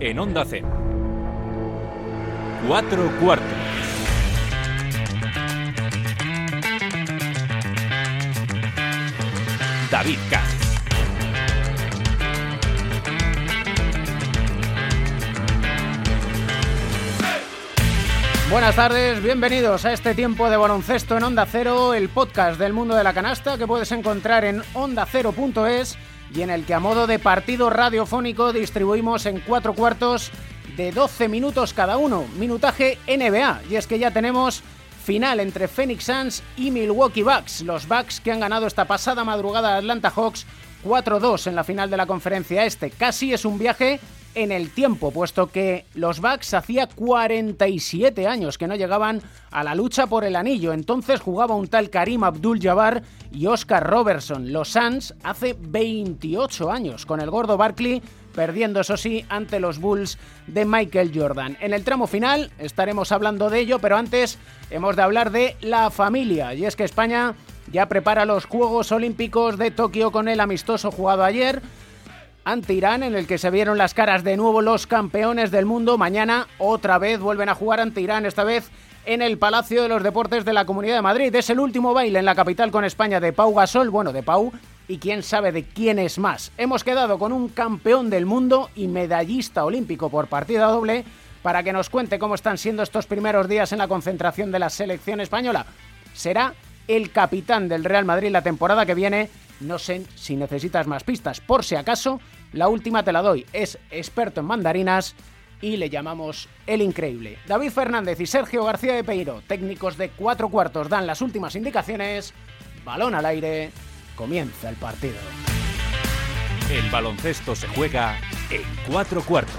en Onda Cero. Cuatro cuartos. David Katz. Buenas tardes, bienvenidos a este tiempo de baloncesto en Onda Cero, el podcast del mundo de la canasta que puedes encontrar en ondacero.es y en el que a modo de partido radiofónico distribuimos en cuatro cuartos de 12 minutos cada uno, minutaje NBA. Y es que ya tenemos final entre Phoenix Suns y Milwaukee Bucks, los Bucks que han ganado esta pasada madrugada a Atlanta Hawks 4-2 en la final de la conferencia este. Casi es un viaje en el tiempo, puesto que los Bucks hacía 47 años que no llegaban a la lucha por el anillo. Entonces jugaba un tal Karim Abdul-Jabbar y Oscar Robertson. Los Suns hace 28 años con el gordo Barkley perdiendo eso sí ante los Bulls de Michael Jordan. En el tramo final estaremos hablando de ello, pero antes hemos de hablar de la familia. Y es que España ya prepara los Juegos Olímpicos de Tokio con el amistoso jugado ayer ante Irán, en el que se vieron las caras de nuevo los campeones del mundo. Mañana otra vez vuelven a jugar ante Irán, esta vez en el Palacio de los Deportes de la Comunidad de Madrid. Es el último baile en la capital con España de Pau Gasol, bueno, de Pau, y quién sabe de quién es más. Hemos quedado con un campeón del mundo y medallista olímpico por partida doble para que nos cuente cómo están siendo estos primeros días en la concentración de la selección española. Será el capitán del Real Madrid la temporada que viene. No sé si necesitas más pistas. Por si acaso, la última te la doy. Es experto en mandarinas y le llamamos el increíble. David Fernández y Sergio García de Peiro, técnicos de cuatro cuartos, dan las últimas indicaciones. Balón al aire. Comienza el partido. El baloncesto se juega en cuatro cuartos.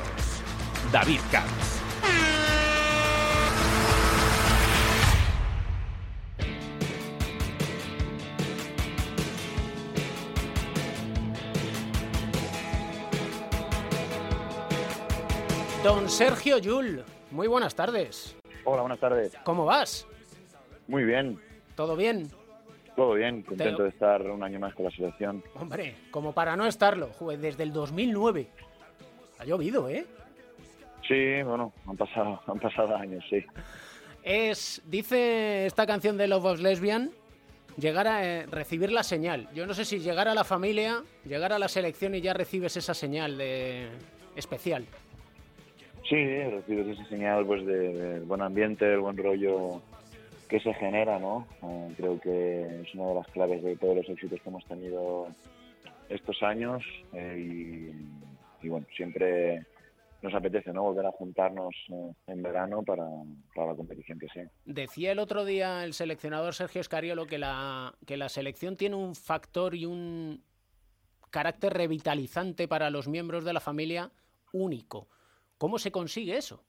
David Katz. Sergio Yul, muy buenas tardes. Hola, buenas tardes. ¿Cómo vas? Muy bien, ¿Todo bien? todo bien. Contento Te- de estar un año más con la selección. Hombre, como para no estarlo, desde el 2009. Ha llovido, ¿eh? Sí, bueno, han pasado, han pasado años, sí. Es, dice esta canción de Love of Lesbian, llegar a eh, recibir la señal. Yo no sé si llegar a la familia, llegar a la selección y ya recibes esa señal de especial. Sí, recibes esa señal pues de- del buen ambiente, del buen rollo que se genera, ¿no? Eh, creo que es una de las claves de todos los éxitos que hemos tenido estos años eh, y, y, bueno, siempre nos apetece, ¿no? Volver a juntarnos eh, en verano para, para la competición que sea. Decía el otro día el seleccionador Sergio Escariolo que la, que la selección tiene un factor y un carácter revitalizante para los miembros de la familia único. ¿Cómo se consigue eso?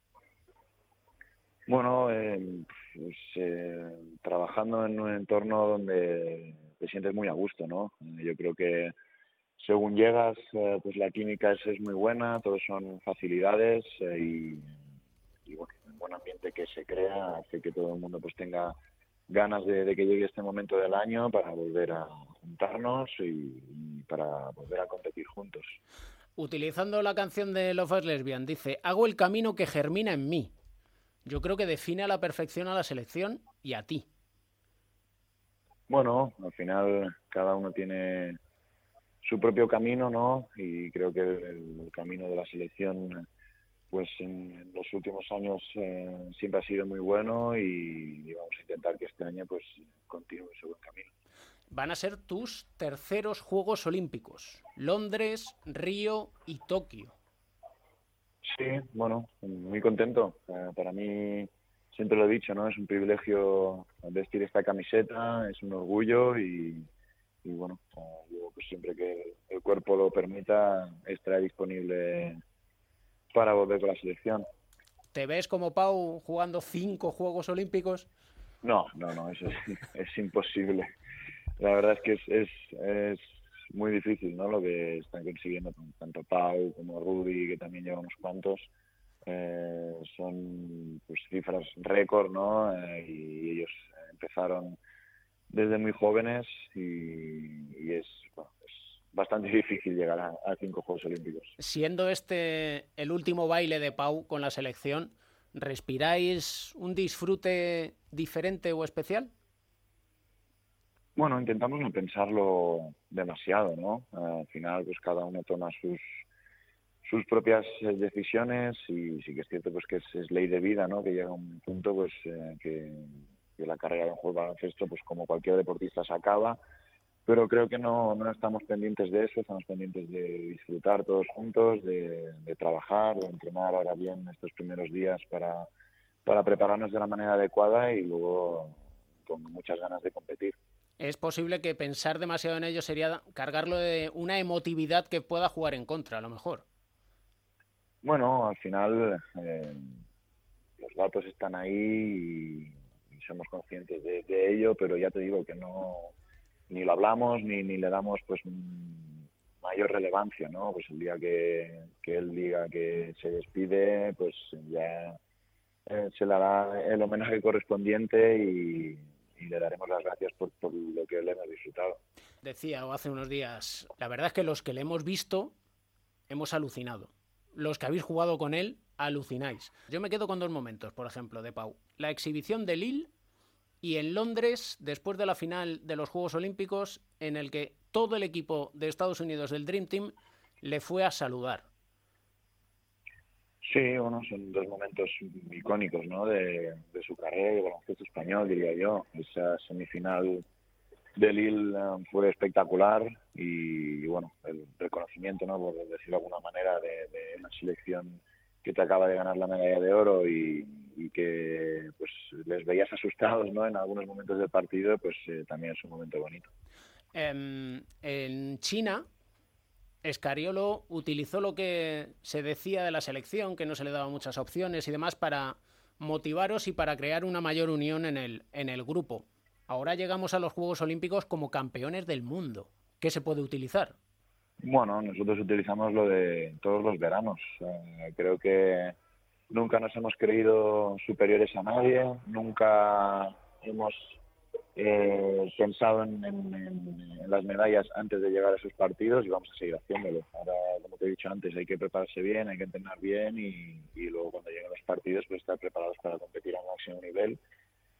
Bueno, eh, pues, eh, trabajando en un entorno donde te sientes muy a gusto, ¿no? Eh, Yo creo que según llegas, eh, pues la química es, es muy buena, todos son facilidades eh, y, bueno, el buen ambiente que se crea hace que todo el mundo pues tenga ganas de, que llegue este momento del año para volver a juntarnos y para volver a competir juntos. Utilizando la canción de Love is Lesbian, dice, hago el camino que germina en mí. Yo creo que define a la perfección a la selección y a ti. Bueno, al final cada uno tiene su propio camino, ¿no? Y creo que el, camino de la selección, pues en, los últimos años eh, siempre ha sido muy bueno y, y vamos a intentar que este año pues continúe ese buen camino. Van a ser tus terceros Juegos Olímpicos. Londres, Río y Tokio. Sí, bueno, muy contento. Para mí, siempre lo he dicho, ¿no? Es un privilegio vestir esta camiseta, es un orgullo y, y bueno, yo pues siempre que el cuerpo lo permita, estaré disponible para volver con la selección. ¿Te ves como Pau jugando cinco Juegos Olímpicos? No, no, no, eso es, es imposible. La verdad es que es, es, es muy difícil, ¿no? Lo que están consiguiendo tanto Pau como Rudy, que también lleva unos cuantos. Eh, son pues cifras récord, ¿no? Eh, y ellos empezaron desde muy jóvenes y, es, bastante difícil llegar a, cinco Juegos Olímpicos. Siendo este el último baile de Pau con la selección, ¿respiráis un disfrute diferente o especial? Bueno, intentamos no pensarlo demasiado, ¿no? Al final, pues cada uno toma sus sus propias eh, decisiones y sí que es cierto pues que es, ley de vida, ¿no? Que llega un punto pues eh, que, la carrera de un juego de baloncesto, pues como cualquier deportista se acaba, pero creo que no, no estamos pendientes de eso, estamos pendientes de disfrutar todos juntos, de, de trabajar, de entrenar ahora bien estos primeros días para, para prepararnos de la manera adecuada y luego con muchas ganas de competir es posible que pensar demasiado en ello sería cargarlo de una emotividad que pueda jugar en contra, a lo mejor. Bueno, al final eh, los datos están ahí y, somos conscientes de, ello, pero ya te digo que no ni lo hablamos ni, ni le damos pues mayor relevancia, ¿no? Pues el día que, él diga que se despide, pues ya eh, se le hará el homenaje correspondiente y, y le daremos las gracias por, por lo que le hemos disfrutado. Decía hace unos días, la verdad es que los que le hemos visto hemos alucinado. Los que habéis jugado con él, alucináis. Yo me quedo con dos momentos, por ejemplo, de Pau. La exhibición de Lille y en Londres, después de la final de los Juegos Olímpicos, en el que todo el equipo de Estados Unidos del Dream Team le fue a saludar. Sí, bueno, son dos momentos icónicos ¿no? de, su carrera de baloncesto español, diría yo. Esa semifinal de Lille um, fue espectacular y, bueno, el reconocimiento, ¿no? por decirlo de alguna manera, de, una selección que te acaba de ganar la medalla de oro y, que pues les veías asustados ¿no? en algunos momentos del partido, pues eh, también es un momento bonito. Em, en China Escariolo utilizó lo que se decía de la selección, que no se le daba muchas opciones y demás, para motivaros y para crear una mayor unión en el, en el grupo. Ahora llegamos a los Juegos Olímpicos como campeones del mundo. ¿Qué se puede utilizar? Bueno, nosotros utilizamos lo de todos los veranos. Eh, creo que nunca nos hemos creído superiores a nadie, nunca hemos eh, pensado en, las medallas antes de llegar a esos partidos y vamos a seguir haciéndolo. Ahora, como te he dicho antes, hay que prepararse bien, hay que entrenar bien y, luego cuando lleguen los partidos pues estar preparados para competir a un máximo nivel.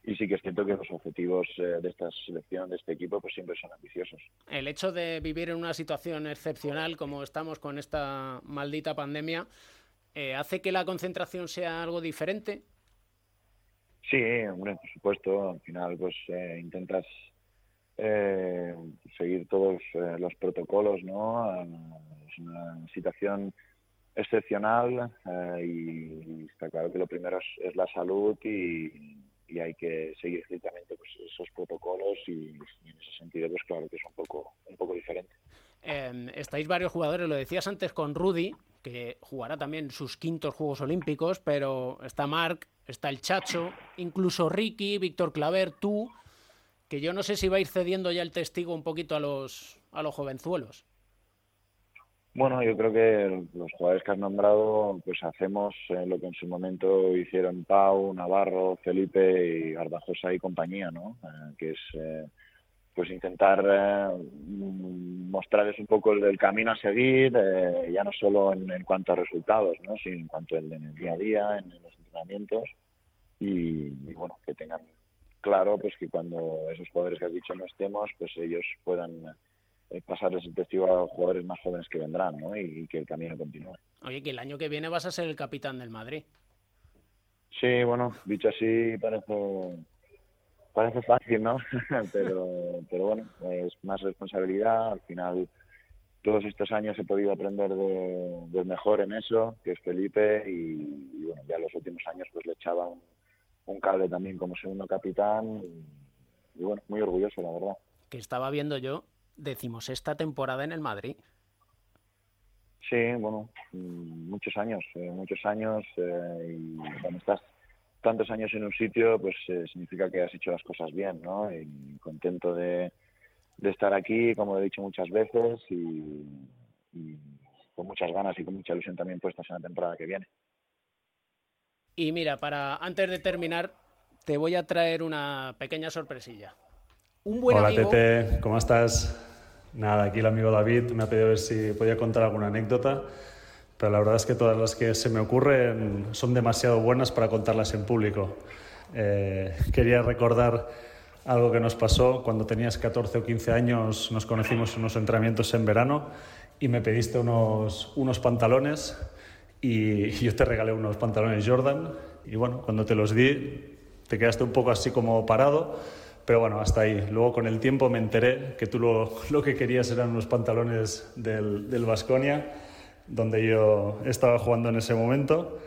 Y sí que es cierto que los objetivos eh, de esta selección, de este equipo, pues siempre son ambiciosos. El hecho de vivir en una situación excepcional como estamos con esta maldita pandemia, eh, ¿hace que la concentración sea algo diferente? Sí, hombre, por supuesto. Al final, pues eh, intentas eh, seguir todos eh, los protocolos, ¿no? Es una situación excepcional y, está claro que lo primero es, la salud y, hay que seguir estrictamente pues, esos protocolos y, en ese sentido, pues claro que es un poco, un poco diferente. Em, estáis varios jugadores, lo decías antes con Rudy, que jugará también sus quintos Juegos Olímpicos, pero está Marc, está el Chacho, incluso Ricky, Víctor Claver, tú, que yo no sé si va a ir cediendo ya el testigo un poquito a los, a los jovenzuelos. Bueno, yo creo que los jugadores que has nombrado, pues hacemos eh, lo que en su momento hicieron Pau, Navarro, Felipe y Ardajosa y compañía, ¿no? Eh, que es eh, pues intentar mostrarles un poco el, camino a seguir, ya no solo en, cuanto a resultados, ¿no? sino en cuanto en el día a día, en los entrenamientos y, bueno, que tengan claro pues que cuando esos jugadores que has dicho no estemos, pues ellos puedan eh, pasarles el testigo a los jugadores más jóvenes que vendrán ¿no? y, que el camino continúe. Oye, que el año que viene vas a ser el capitán del Madrid. Sí, bueno, dicho así parece parece fácil, ¿no? pero, pero bueno, es más responsabilidad. Al final, todos estos años he podido aprender de, del mejor en eso, que es Felipe, y, bueno, ya los últimos años pues le echaba un, un cable también como segundo capitán y, bueno, muy orgulloso, la verdad. Que estaba viendo yo, decimos, esta temporada en el Madrid. Sí, bueno, mm, muchos años, eh, muchos años eh, y cuando estás tantos años en un sitio, pues eh, significa que has hecho las cosas bien, ¿no? Y contento de, de estar aquí, como he dicho muchas veces, y, y con muchas ganas y con mucha ilusión también puestas en la temporada que viene. Y mira, para antes de terminar, te voy a traer una pequeña sorpresilla. Un buen Hola, Tete, ¿cómo estás? Nada, aquí el amigo David me ha pedido ver si podía contar alguna anécdota, pero la verdad es que todas las que se me ocurren son demasiado buenas para contarlas en público. Eh, quería recordar algo que nos pasó cuando tenías 14 o 15 años, nos conocimos en unos entrenamientos en verano y me pediste unos, unos pantalones y yo te regalé unos pantalones Jordan y bueno, cuando te los di te quedaste un poco así como parado, pero bueno, hasta ahí. Luego con el tiempo me enteré que tú lo, lo que querías eran unos pantalones del Vasconia, donde yo estaba jugando en ese momento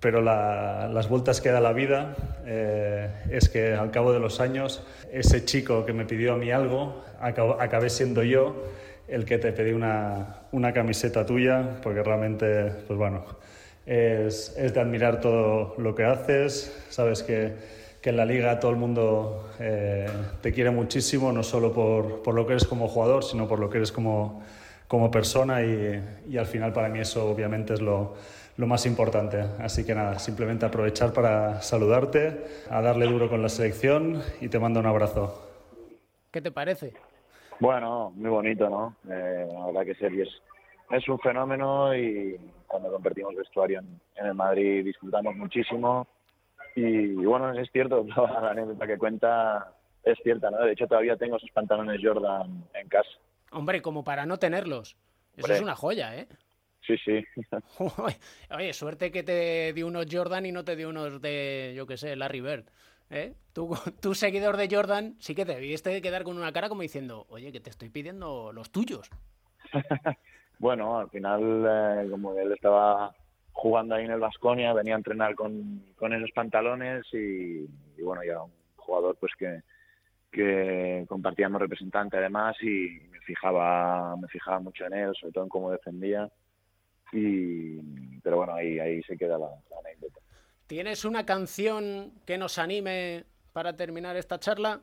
pero las vueltas que da la vida eh, es que al cabo de los años ese chico que me pidió a mí algo acabé siendo yo el que te pedí una, una camiseta tuya porque realmente pues bueno es, es, de admirar todo lo que haces. Sabes que, que en la liga todo el mundo eh, te quiere muchísimo no solo por, por, lo que eres como jugador sino por lo que eres como, como persona y, y al final para mí eso obviamente es lo lo más importante. Así que nada, simplemente aprovechar para saludarte, a darle duro con la selección y te mando un abrazo. ¿Qué te parece? Bueno, muy bonito, ¿no? Eh, la verdad que Sergi es, es un fenómeno y cuando convertimos vestuario en, el Madrid disfrutamos muchísimo. Y, bueno, es cierto, toda la anécdota que cuenta es cierta, ¿no? De hecho, todavía tengo esos pantalones Jordan en casa. Hombre, como para no tenerlos. Eso es una joya, ¿eh? Sí, sí. Oye, suerte que te dio unos Jordan y no te dio unos de, yo qué sé, Larry Bird. ¿Eh? Tú, tú, seguidor de Jordan, sí que te debiste quedar con una cara como diciendo, oye, que te estoy pidiendo los tuyos. bueno, al final, eh, como él estaba jugando ahí en el Vasconia, venía a entrenar con, con esos pantalones y, bueno, ya un jugador pues que, que compartíamos representante además y me fijaba, me fijaba mucho en él, sobre todo en cómo defendía y, pero bueno, ahí, ahí se queda la, anécdota. ¿Tienes una canción que nos anime para terminar esta charla?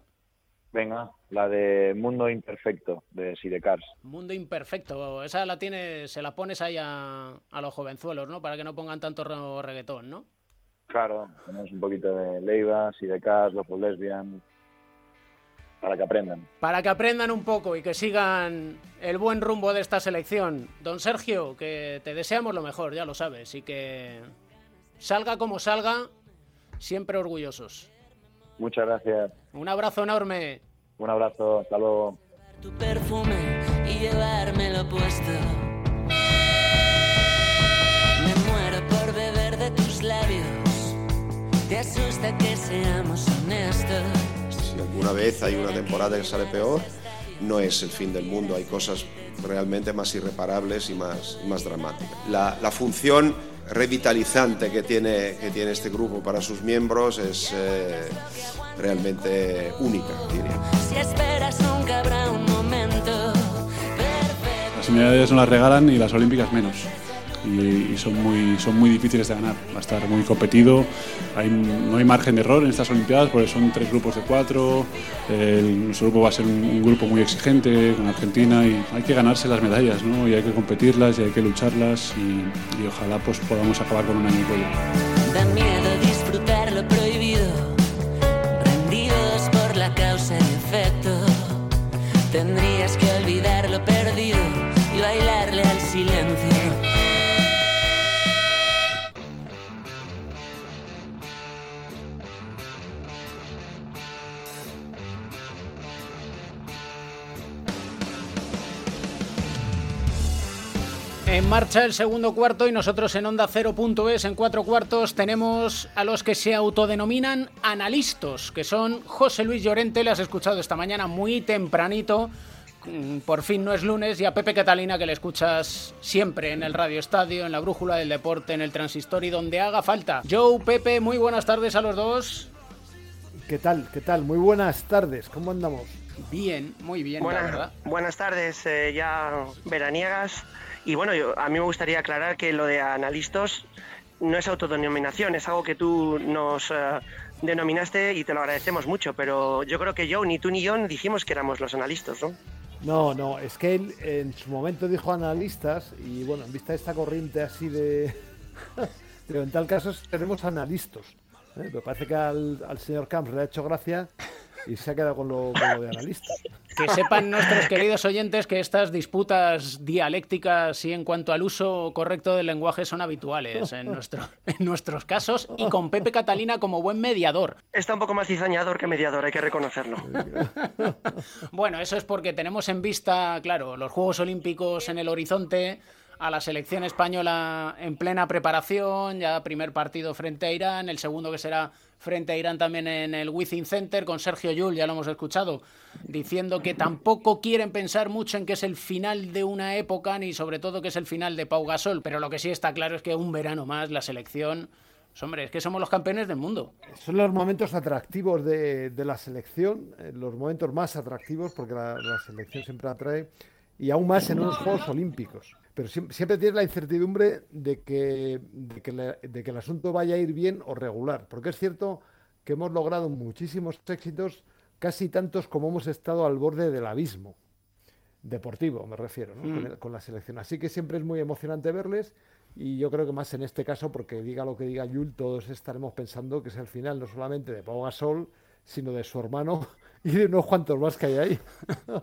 Venga, la de Mundo Imperfecto, de Sidecars. Mundo Imperfecto, esa la tienes, se la pones ahí a, a los jovenzuelos, ¿no? Para que no pongan tanto reggaetón, ¿no? Claro, tenemos un poquito de Leiva, Sidecars, Los Lesbian, para que aprendan. Para que aprendan un poco y que sigan el buen rumbo de esta selección. Don Sergio, que te deseamos lo mejor, ya lo sabes, y que salga como salga, siempre orgullosos. Muchas gracias. Un abrazo enorme. Un abrazo, hasta luego. Tu perfume y llevármelo puesto. Me muero por beber de tus labios. Te asusta que seamos honestos si alguna vez hay una temporada que sale peor, no es el fin del mundo, hay cosas realmente más irreparables y más, más dramáticas. La, la, función revitalizante que tiene, que tiene este grupo para sus miembros es eh, realmente única, diría. Si esperas nunca habrá un momento Las unidades no las regalan y las olímpicas menos y, son, muy, son muy difíciles de ganar. Va a estar muy competido, hay, no hay margen de error en estas Olimpiadas porque son tres grupos de cuatro, nuestro grupo va a ser un, grupo muy exigente con Argentina y hay que ganarse las medallas ¿no? y hay que competirlas y hay que lucharlas y, y ojalá pues, podamos acabar con un año y En marcha el segundo cuarto y nosotros en Onda 0.es en cuatro cuartos tenemos a los que se autodenominan analistas, que son José Luis Llorente, le has escuchado esta mañana muy tempranito, mm, por fin no es lunes, y a Pepe Catalina que le escuchas siempre en el Radio Estadio, en la Brújula del Deporte, en el Transistor y donde haga falta. Joe, Pepe, muy buenas tardes a los dos. ¿Qué tal? ¿Qué tal? Muy buenas tardes, ¿cómo andamos? Bien, muy bien, buenas, la verdad. Buenas tardes, eh, ya veraniegas. Y bueno, a mí me gustaría aclarar que lo de analistas no es autodenominación, es algo que tú nos eh, denominaste y te lo agradecemos mucho, pero yo creo que yo, ni tú ni yo dijimos que éramos los analistas, ¿no? No, no, es que él en su momento dijo analistas y bueno, en vista de esta corriente así de... pero en tal caso tenemos analistas. ¿eh? Me parece que al, al señor Camps le ha hecho gracia y se ha quedado con lo, de analista. Que sepan nuestros queridos oyentes que estas disputas dialécticas y en cuanto al uso correcto del lenguaje son habituales en, nuestro, en nuestros casos y con Pepe Catalina como buen mediador. Está un poco más cizañador que mediador, hay que reconocerlo. bueno, eso es porque tenemos en vista, claro, los Juegos Olímpicos en el horizonte a la selección española en plena preparación, ya primer partido frente a Irán, el segundo que será frente a Irán también en el Within Center con Sergio Yul, ya lo hemos escuchado, diciendo que tampoco quieren pensar mucho en que es el final de una época ni sobre todo que es el final de Pau Gasol, pero lo que sí está claro es que un verano más la selección pues, Hombre, es que somos los campeones del mundo. Son los momentos atractivos de, la selección, eh, los momentos más atractivos, porque la, la, selección siempre atrae, y aún más en unos Juegos Olímpicos pero siempre tienes la incertidumbre de que, de que, el asunto vaya a ir bien o regular, porque es cierto que hemos logrado muchísimos éxitos, casi tantos como hemos estado al borde del abismo, deportivo me refiero, mm. con, la selección. Así que siempre es muy emocionante verles y yo creo que más en este caso, porque diga lo que diga Yul, todos estaremos pensando que es el final no solamente de Pau Gasol, sino de su hermano y de unos cuantos más que hay ahí.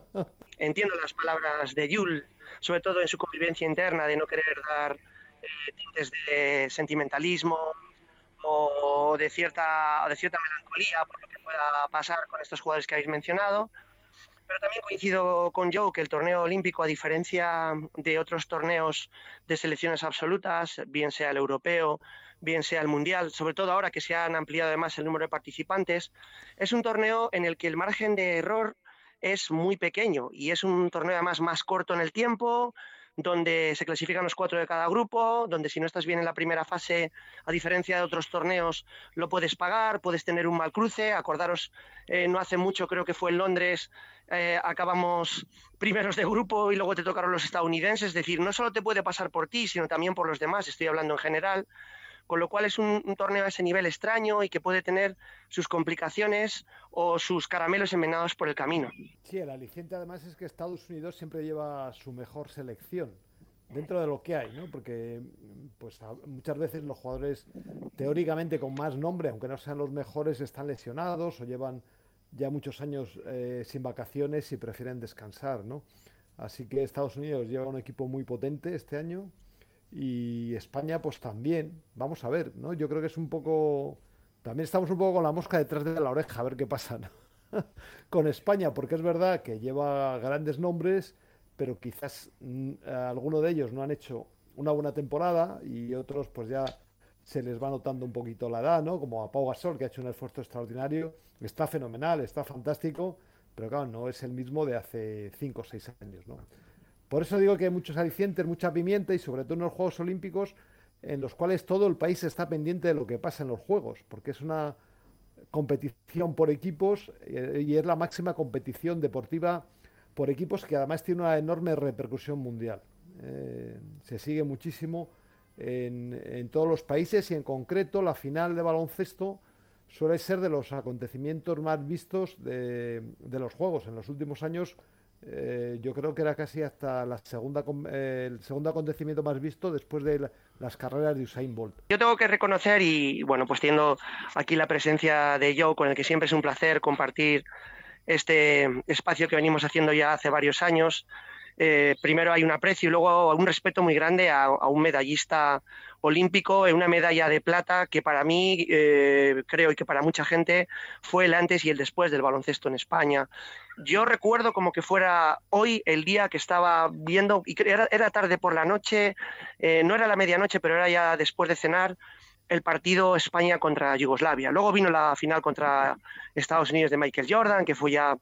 Entiendo las palabras de Yul sobre todo en su convivencia interna, de no querer dar eh, tintes de sentimentalismo o de cierta, de cierta melancolía por lo que pueda pasar con estos jugadores que habéis mencionado. Pero también coincido con Joe que el torneo olímpico, a diferencia de otros torneos de selecciones absolutas, bien sea el europeo, bien sea el mundial, sobre todo ahora que se han ampliado además el número de participantes, es un torneo en el que el margen de error es muy pequeño y es un torneo además más corto en el tiempo, donde se clasifican los cuatro de cada grupo, donde si no estás bien en la primera fase, a diferencia de otros torneos, lo puedes pagar, puedes tener un mal cruce. Acordaros, eh, no hace mucho, creo que fue en Londres, eh, acabamos primeros de grupo y luego te tocaron los estadounidenses. Es decir, no solo te puede pasar por ti, sino también por los demás, estoy hablando en general con lo cual es un, torneo a ese nivel extraño y que puede tener sus complicaciones o sus caramelos envenenados por el camino. Sí, el aliciente además es que Estados Unidos siempre lleva su mejor selección dentro de lo que hay, ¿no? Porque pues muchas veces los jugadores teóricamente con más nombre, aunque no sean los mejores, están lesionados o llevan ya muchos años eh, sin vacaciones y prefieren descansar, ¿no? Así que Estados Unidos lleva un equipo muy potente este año y España pues también, vamos a ver, ¿no? Yo creo que es un poco, también estamos un poco con la mosca detrás de la oreja, a ver qué pasa con España, porque es verdad que lleva grandes nombres, pero quizás mm, algunos de ellos no han hecho una buena temporada y otros pues ya se les va notando un poquito la edad, ¿no? Como a Pau Gasol, que ha hecho un esfuerzo extraordinario, está fenomenal, está fantástico, pero claro, no es el mismo de hace 5 o 6 años, ¿no? Por eso digo que hay muchos alicientes, mucha pimienta y sobre todo en los Juegos Olímpicos en los cuales todo el país está pendiente de lo que pasa en los Juegos, porque es una competición por equipos eh, y es la máxima competición deportiva por equipos que además tiene una enorme repercusión mundial. Eh, se sigue muchísimo en, todos los países y en concreto la final de baloncesto suele ser de los acontecimientos más vistos de, de los Juegos. En los últimos años eh, yo creo que era casi hasta la segunda, eh, el segundo acontecimiento más visto después de las carreras de Usain Bolt. Yo tengo que reconocer, y bueno, pues teniendo aquí la presencia de Joe, con el que siempre es un placer compartir este espacio que venimos haciendo ya hace varios años. Eh, primero hay un aprecio y luego un respeto muy grande a, un medallista olímpico en una medalla de plata que para mí, creo y que para mucha gente, fue el antes y el después del baloncesto en España. Yo recuerdo como que fuera hoy el día que estaba viendo, y era, era tarde por la noche, eh, no era la medianoche, pero era ya después de cenar, el partido España contra Yugoslavia. Luego vino la final contra Estados Unidos de Michael Jordan, que fue ya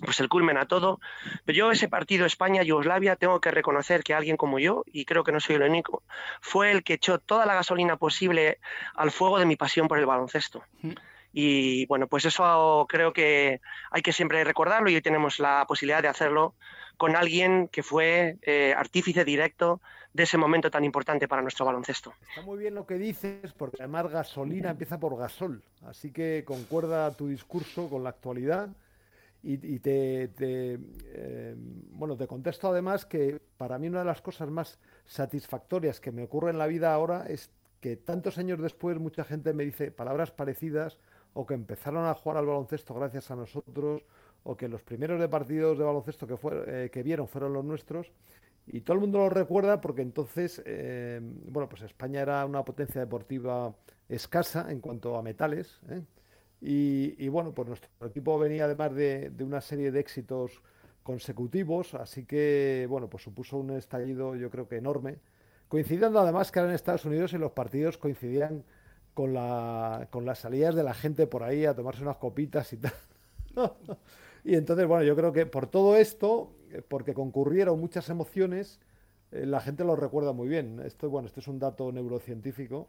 pues el culmen a todo. Pero yo ese partido España-Yugoslavia tengo que reconocer que alguien como yo, y creo que no soy el único, fue el que echó toda la gasolina posible al fuego de mi pasión por el baloncesto. Mm. Y bueno, pues eso creo que hay que siempre recordarlo y hoy tenemos la posibilidad de hacerlo con alguien que fue eh, artífice directo de ese momento tan importante para nuestro baloncesto. Está muy bien lo que dices, porque además gasolina empieza por gasol, así que concuerda tu discurso con la actualidad. Y, te, eh, bueno, te contesto además que para mí una de las cosas más satisfactorias que me ocurre en la vida ahora es que tantos años después mucha gente me dice palabras parecidas o que empezaron a jugar al baloncesto gracias a nosotros, o que los primeros de partidos de baloncesto que, eh, vieron fueron los nuestros. Y todo el mundo lo recuerda porque entonces, eh, bueno, pues España era una potencia deportiva escasa en cuanto a metales. ¿eh? Y, bueno, pues nuestro equipo venía además de, una serie de éxitos consecutivos, así que, bueno, pues supuso un estallido yo creo que enorme. Coincidiendo además que eran Estados Unidos y los partidos coincidían con, la, con las salidas de la gente por ahí a tomarse unas copitas y tal. y entonces, bueno, yo creo que por todo esto, eh, porque concurrieron muchas emociones, eh, la gente lo recuerda muy bien. Esto, bueno, este es un dato neurocientífico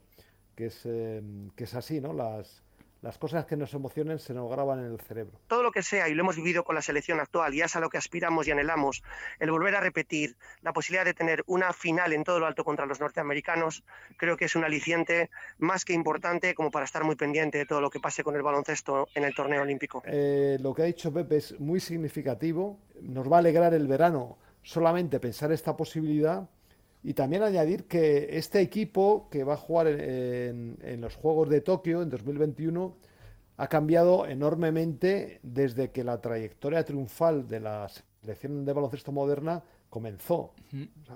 que es, eh, que es así, ¿no? Las, las cosas que nos emocionen se nos graban en el cerebro. Todo lo que sea, y lo hemos vivido con la selección actual, y es a lo que aspiramos y anhelamos, el volver a repetir la posibilidad de tener una final en todo lo alto contra los norteamericanos, creo que es un aliciente más que importante como para estar muy pendiente de todo lo que pase con el baloncesto en el torneo olímpico. Eh, lo que ha dicho Pepe es muy significativo, nos va a alegrar el verano solamente pensar esta posibilidad y también añadir que este equipo que va a jugar en, los Juegos de Tokio en 2021 ha cambiado enormemente desde que la trayectoria triunfal de la selección de baloncesto moderna comenzó.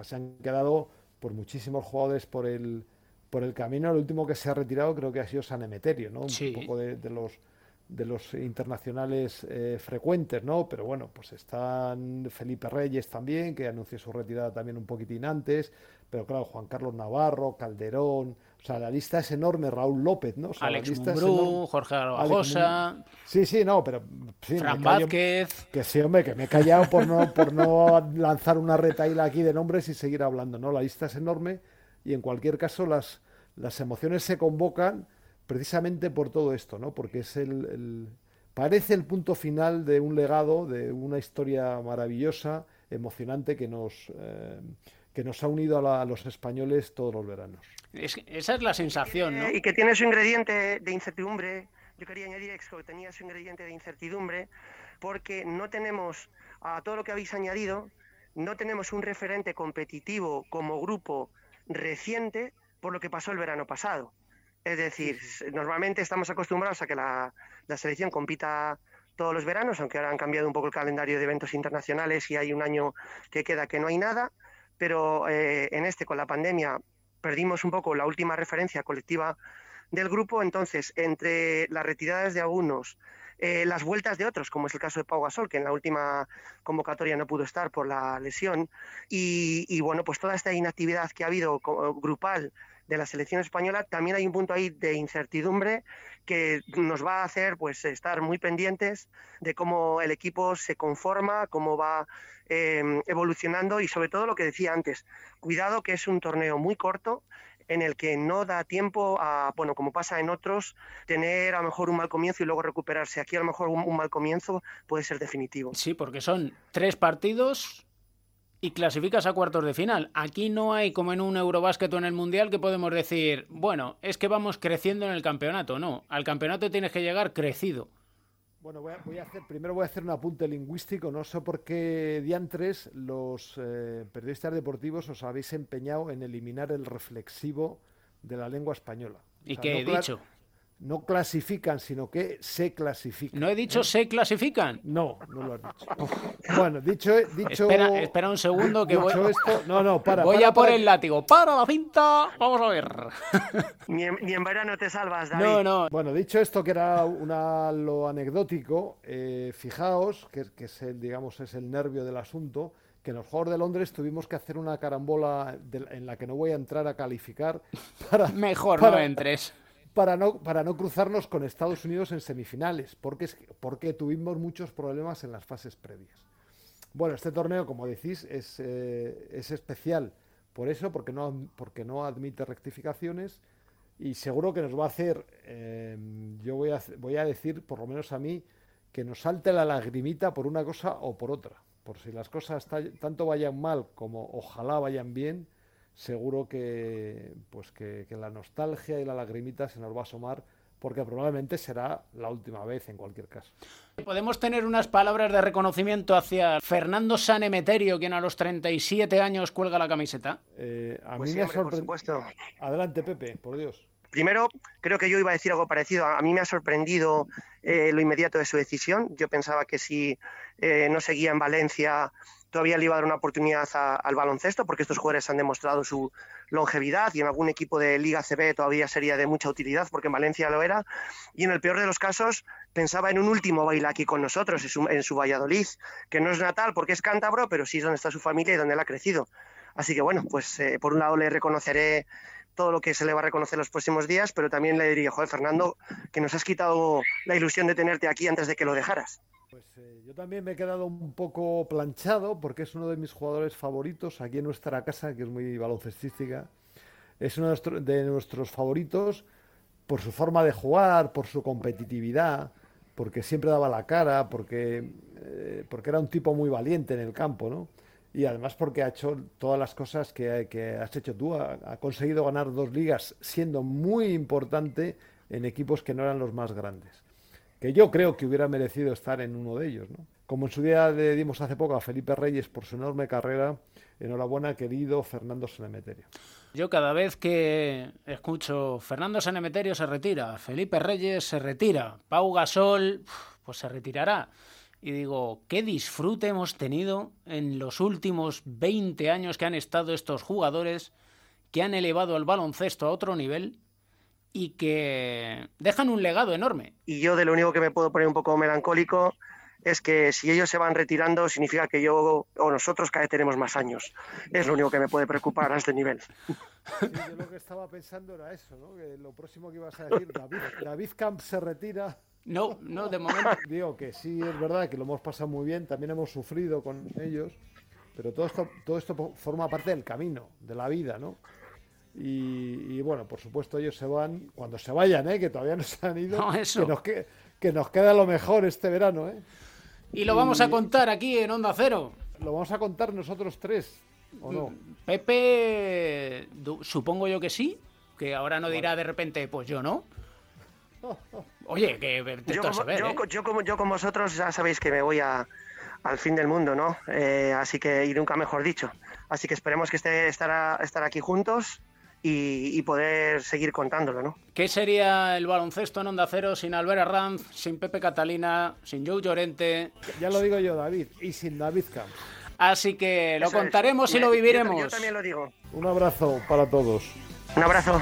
se han quedado por muchísimos jugadores por el, por el camino. El último que se ha retirado creo que ha sido San Emeterio, ¿no? Un poco de los de los internacionales eh, frecuentes, ¿no? Pero bueno, pues están Felipe Reyes también, que anunció su retirada también un poquitín antes, pero claro, Juan Carlos Navarro, Calderón, o sea, la lista es enorme, Raúl López, ¿no? O sea, Alex Mumbrú, Jorge Garbajosa... Sí, sí, no, pero... Sí, Fran Vázquez... Que sí, hombre, que me he callado por no, por no lanzar una retaíla aquí de nombres y seguir hablando, ¿no? La lista es enorme y en cualquier caso las, las emociones se convocan precisamente por todo esto, ¿no? Porque es el, parece el punto final de un legado, de una historia maravillosa, emocionante que nos eh, que nos ha unido a, los españoles todos los veranos. esa es la sensación, ¿no? Y que tiene su ingrediente de incertidumbre. Yo quería añadir que tenía su ingrediente de incertidumbre porque no tenemos a todo lo que habéis añadido, no tenemos un referente competitivo como grupo reciente por lo que pasó el verano pasado. Es decir, normalmente estamos acostumbrados a que la, selección compita todos los veranos, aunque ahora han cambiado un poco el calendario de eventos internacionales y hay un año que queda que no hay nada, pero eh, en este, con la pandemia, perdimos un poco la última referencia colectiva del grupo, entonces, entre las retiradas de algunos, eh, las vueltas de otros, como es el caso de Pau Gasol, que en la última convocatoria no pudo estar por la lesión, y, y bueno, pues toda esta inactividad que ha habido grupal de la selección española, también hay un punto ahí de incertidumbre que nos va a hacer pues estar muy pendientes de cómo el equipo se conforma, cómo va eh, evolucionando y sobre todo lo que decía antes, cuidado que es un torneo muy corto en el que no da tiempo a, bueno, como pasa en otros, tener a lo mejor un mal comienzo y luego recuperarse. Aquí a lo mejor un mal comienzo puede ser definitivo. Sí, porque son tres partidos y clasificas a cuartos de final. Aquí no hay como en un Eurobásquet o en el Mundial que podemos decir, bueno, es que vamos creciendo en el campeonato. No, al campeonato tienes que llegar crecido. Bueno, voy a, hacer, primero voy a hacer un apunte lingüístico. No sé por qué diantres los eh, periodistas deportivos os habéis empeñado en eliminar el reflexivo de la lengua española. ¿Y qué he dicho? No clasifican, sino que se clasifican. ¿No he dicho se clasifican? No, no lo has dicho. bueno, dicho... dicho espera, espera un segundo que voy... Esto, no, no, para. Voy a por el látigo. ¡Para la cinta! Vamos a ver. ni, en, verano te salvas, David. No, no. Bueno, dicho esto, que era una, lo anecdótico, eh, fijaos, que, que es el, digamos, es el nervio del asunto, que en los Juegos de Londres tuvimos que hacer una carambola en la que no voy a entrar a calificar para... Mejor no entres para no, para no cruzarnos con Estados Unidos en semifinales, porque, porque tuvimos muchos problemas en las fases previas. Bueno, este torneo, como decís, es, eh, es especial por eso, porque no, porque no admite rectificaciones y seguro que nos va a hacer, em, yo voy a, voy a decir, por lo menos a mí, que nos salte la lagrimita por una cosa o por otra. Por si las cosas tanto vayan mal como ojalá vayan bien, seguro que, pues que, la nostalgia y la lagrimita se nos va a asomar porque probablemente será la última vez en cualquier caso. Podemos tener unas palabras de reconocimiento hacia Fernando Sanemeterio, quien a los 37 años cuelga la camiseta. Eh, a pues mí me ha sorprendido. Adelante, Pepe, por Dios. Primero, creo que yo iba a decir algo parecido. A mí me ha sorprendido eh, lo inmediato de su decisión. Yo pensaba que si eh, no seguía en Valencia todavía le iba a dar una oportunidad al baloncesto, porque estos jugadores han demostrado su longevidad y en algún equipo de Liga CB todavía sería de mucha utilidad, porque en Valencia lo era. Y en el peor de los casos, pensaba en un último baile aquí con nosotros, en su, Valladolid, que no es natal porque es cántabro, pero sí es donde está su familia y donde él ha crecido. Así que bueno, pues eh, por un lado le reconoceré todo lo que se le va a reconocer los próximos días, pero también le diría, joder, Fernando, que nos has quitado la ilusión de tenerte aquí antes de que lo dejaras. Pues eh, yo también me he quedado un poco planchado porque es uno de mis jugadores favoritos aquí en nuestra casa, que es muy baloncestística. Es uno de nuestros favoritos por su forma de jugar, por su competitividad, porque siempre daba la cara, porque, eh, porque era un tipo muy valiente en el campo, ¿no? Y además porque ha hecho todas las cosas que, has hecho tú. Ha, conseguido ganar dos ligas siendo muy importante en equipos que no eran los más grandes que yo creo que hubiera merecido estar en uno de ellos. ¿no? Como en su día le dimos hace poco a Felipe Reyes por su enorme carrera, enhorabuena, querido Fernando Sanemeterio. Yo cada vez que escucho Fernando Sanemeterio se retira, Felipe Reyes se retira, Pau Gasol pues se retirará. Y digo, qué disfrute hemos tenido en los últimos 20 años que han estado estos jugadores que han elevado el baloncesto a otro nivel y que dejan un legado enorme. Y yo de lo único que me puedo poner un poco melancólico es que si ellos se van retirando significa que yo o nosotros cada vez tenemos más años. Es lo único que me puede preocupar a este nivel. yo lo que estaba pensando era eso, ¿no? Que lo próximo que ibas a decir, David, Camp se retira. No, no, de momento. Digo que sí, es verdad que lo hemos pasado muy bien, también hemos sufrido con ellos, pero todo esto, todo esto forma parte del camino, de la vida, ¿no? Y, bueno, por supuesto ellos se van, cuando se vayan, ¿eh? que todavía no se han ido, Que, nos queda lo mejor este verano. ¿eh? Y lo vamos a contar aquí en Onda Cero. Lo vamos a contar nosotros tres, ¿o no? Pepe, supongo yo que sí, que ahora no dirá de repente, pues yo no. Oye, que yo, como, ¿eh? yo, como, yo con vosotros ya sabéis que me voy a, al fin del mundo, ¿no? Eh, así que, y nunca mejor dicho. Así que esperemos que esté, estar, estar aquí juntos y, poder seguir contándolo, ¿no? ¿Qué sería el baloncesto en Onda Cero sin Albert Arranz, sin Pepe Catalina, sin Joe Llorente? Ya lo digo yo, David, y sin David Camps. Así que lo contaremos y lo viviremos. yo también lo digo. Un abrazo para todos. Un abrazo.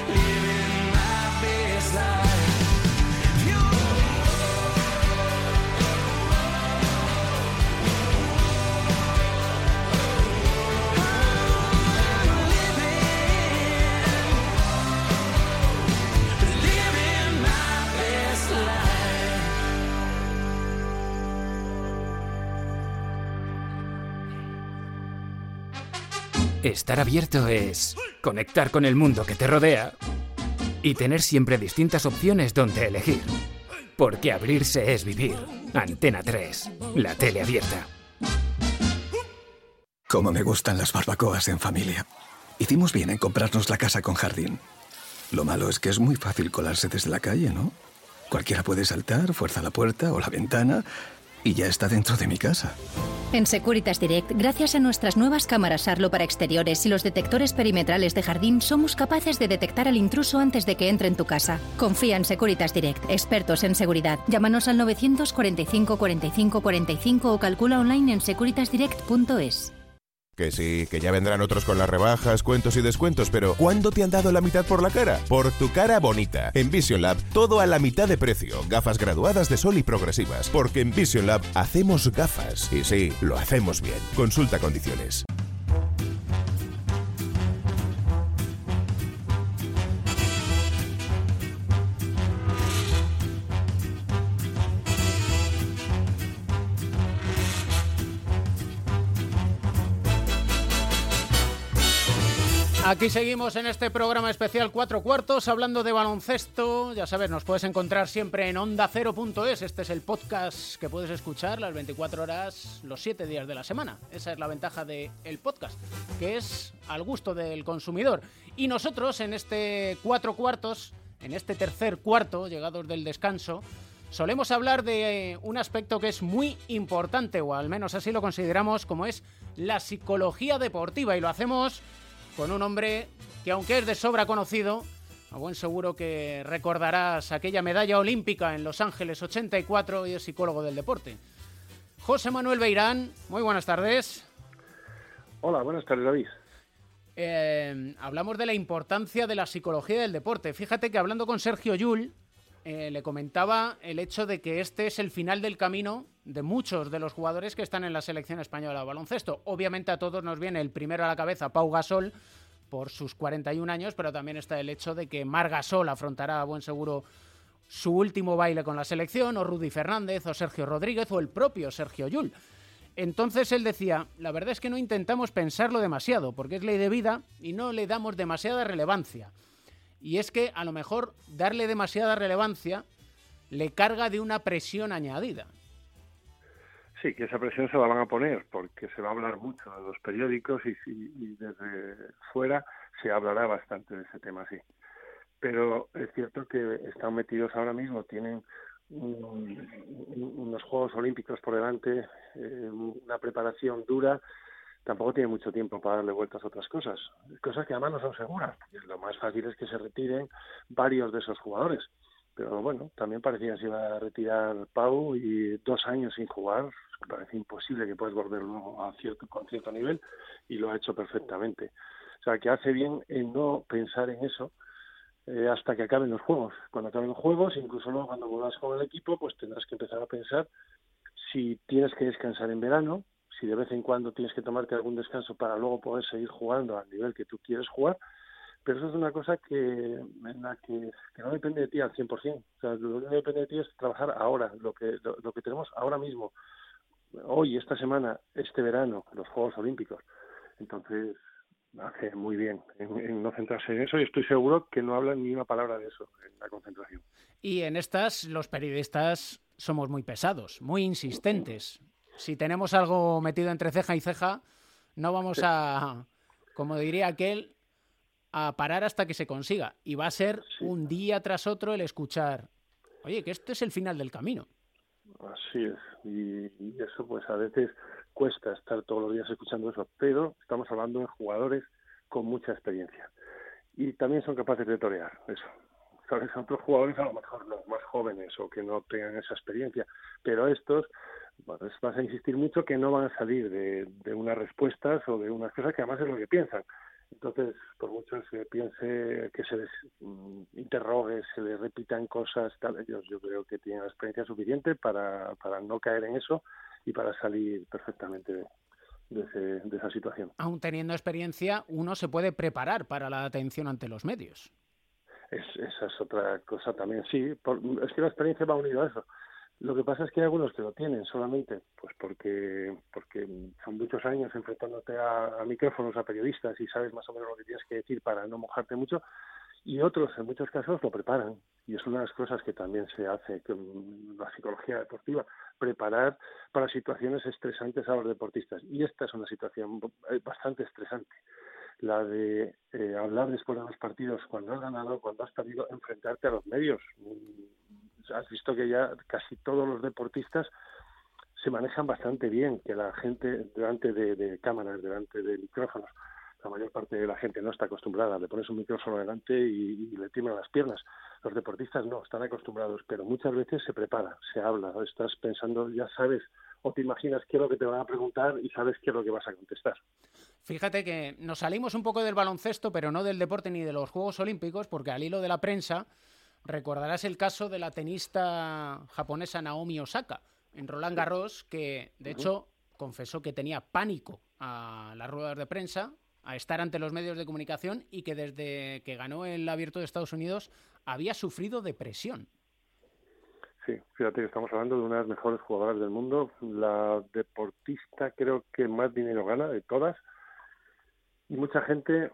Estar abierto es conectar con el mundo que te rodea y tener siempre distintas opciones donde elegir. Porque abrirse es vivir. Antena 3, la tele abierta. Como me gustan las barbacoas en familia. Hicimos bien en comprarnos la casa con jardín. Lo malo es que es muy fácil colarse desde la calle, ¿no? Cualquiera puede saltar, fuerza la puerta o la ventana y ya está dentro de mi casa. En Securitas Direct, gracias a nuestras nuevas cámaras Arlo para exteriores y los detectores perimetrales de jardín, somos capaces de detectar al intruso antes de que entre en tu casa. Confía en Securitas Direct, expertos en seguridad. Llámanos al 945 45 45 o calcula online en securitasdirect.es. Que sí, que ya vendrán otros con las rebajas, cuentos y descuentos, pero ¿cuándo te han dado la mitad por la cara? Por tu cara bonita. En Vision Lab, todo a la mitad de precio. Gafas graduadas de sol y progresivas. Porque en Vision Lab hacemos gafas. Y sí, lo hacemos bien. Consulta condiciones. Aquí seguimos en este programa especial Cuatro Cuartos hablando de baloncesto. Ya sabes, nos puedes encontrar siempre en onda0.es. Este es el podcast que puedes escuchar las 24 horas, los 7 días de la semana. Esa es la ventaja del el podcast, que es al gusto del consumidor. Y nosotros en este Cuatro Cuartos, en este tercer cuarto, llegados del descanso, solemos hablar de un aspecto que es muy importante, o al menos así lo consideramos, como es la psicología deportiva. Y lo hacemos con un hombre que aunque es de sobra conocido, a buen seguro que recordarás aquella medalla olímpica en Los Ángeles 84 y es psicólogo del deporte. José Manuel Beirán, muy buenas tardes. Hola, buenas tardes, David. Eh, hablamos de la importancia de la psicología del deporte. Fíjate que hablando con Sergio Yul, eh, le comentaba el hecho de que este es el final del camino de muchos de los jugadores que están en la selección española de baloncesto. Obviamente a todos nos viene el primero a la cabeza, Pau Gasol, por sus 41 años, pero también está el hecho de que Mar Gasol afrontará a buen seguro su último baile con la selección, o Rudy Fernández, o Sergio Rodríguez, o el propio Sergio Yul. Entonces él decía, la verdad es que no intentamos pensarlo demasiado, porque es ley de vida y no le damos demasiada relevancia. Y es que a lo mejor darle demasiada relevancia le carga de una presión añadida. Sí, que esa presión se la van a poner porque se va a hablar mucho en los periódicos y, desde fuera se hablará bastante de ese tema, sí. Pero es cierto que están metidos ahora mismo, tienen unos Juegos Olímpicos por delante, eh, una preparación dura, tampoco tiene mucho tiempo para darle vueltas a otras cosas, cosas que además no son seguras. Lo más fácil es que se retiren varios de esos jugadores pero bueno, también parecía que se iba a retirar Pau y dos años sin jugar, parece imposible que puedas volver luego a cierto, con cierto nivel y lo ha hecho perfectamente. O sea, que hace bien en no pensar en eso eh, hasta que acaben los juegos. Cuando acaben los juegos, incluso luego cuando vuelvas con el equipo, pues tendrás que empezar a pensar si tienes que descansar en verano, si de vez en cuando tienes que tomarte algún descanso para luego poder seguir jugando al nivel que tú quieres jugar pero eso es una cosa que en la que, no depende de ti al 100%. O sea, lo que depende de ti es trabajar ahora, lo que, lo, que tenemos ahora mismo, hoy, esta semana, este verano, los Juegos Olímpicos. Entonces, hace muy bien en, no centrarse en eso y estoy seguro que no hablan ni una palabra de eso en la concentración. Y en estas, los periodistas somos muy pesados, muy insistentes. Si tenemos algo metido entre ceja y ceja, no vamos a, como diría aquel, a parar hasta que se consiga. Y va a ser un día tras otro el escuchar, oye, que este es el final del camino. Así es. Y, eso pues a veces cuesta estar todos los días escuchando eso, pero estamos hablando de jugadores con mucha experiencia. Y también son capaces de torear eso. ¿Sabes? Otros jugadores a lo mejor los más jóvenes o que no tengan esa experiencia, pero estos pues, vas a insistir mucho que no van a salir de unas respuestas o de unas cosas que además es lo que piensan. Entonces, por mucho que piense, que se les mm, interrogue, se les repitan cosas, tal, ellos yo creo que tienen la experiencia suficiente para, para no caer en eso y para salir perfectamente de, de, esa situación. Aún teniendo experiencia, uno se puede preparar para la atención ante los medios. Es, esa es otra cosa también, sí. es que la experiencia va unido a eso. Lo que pasa es que hay algunos que lo tienen solamente, pues porque porque son muchos años enfrentándote a, micrófonos, a periodistas y sabes más o menos lo que tienes que decir para no mojarte mucho. Y otros, en muchos casos, lo preparan. Y es una de las cosas que también se hace con la psicología deportiva, preparar para situaciones estresantes a los deportistas. Y esta es una situación bastante estresante la de eh, hablar después de los partidos, cuando has ganado, cuando has perdido, enfrentarte a los medios has visto que ya casi todos los deportistas se manejan bastante bien, que la gente delante de, cámaras, delante de micrófonos, la mayor parte de la gente no está acostumbrada, le pones un micrófono delante y, le tiemblan las piernas. Los deportistas no, están acostumbrados, pero muchas veces se prepara, se habla, estás pensando, ya sabes o te imaginas qué es lo que te van a preguntar y sabes qué es lo que vas a contestar. Fíjate que nos salimos un poco del baloncesto, pero no del deporte ni de los Juegos Olímpicos, porque al hilo de la prensa Recordarás el caso de la tenista japonesa Naomi Osaka en Roland Garros, que de hecho confesó que tenía pánico a las ruedas de prensa, a estar ante los medios de comunicación y que desde que ganó el abierto de Estados Unidos había sufrido depresión. Sí, fíjate que estamos hablando de una de las mejores jugadoras del mundo, la deportista creo que más dinero gana de todas y mucha gente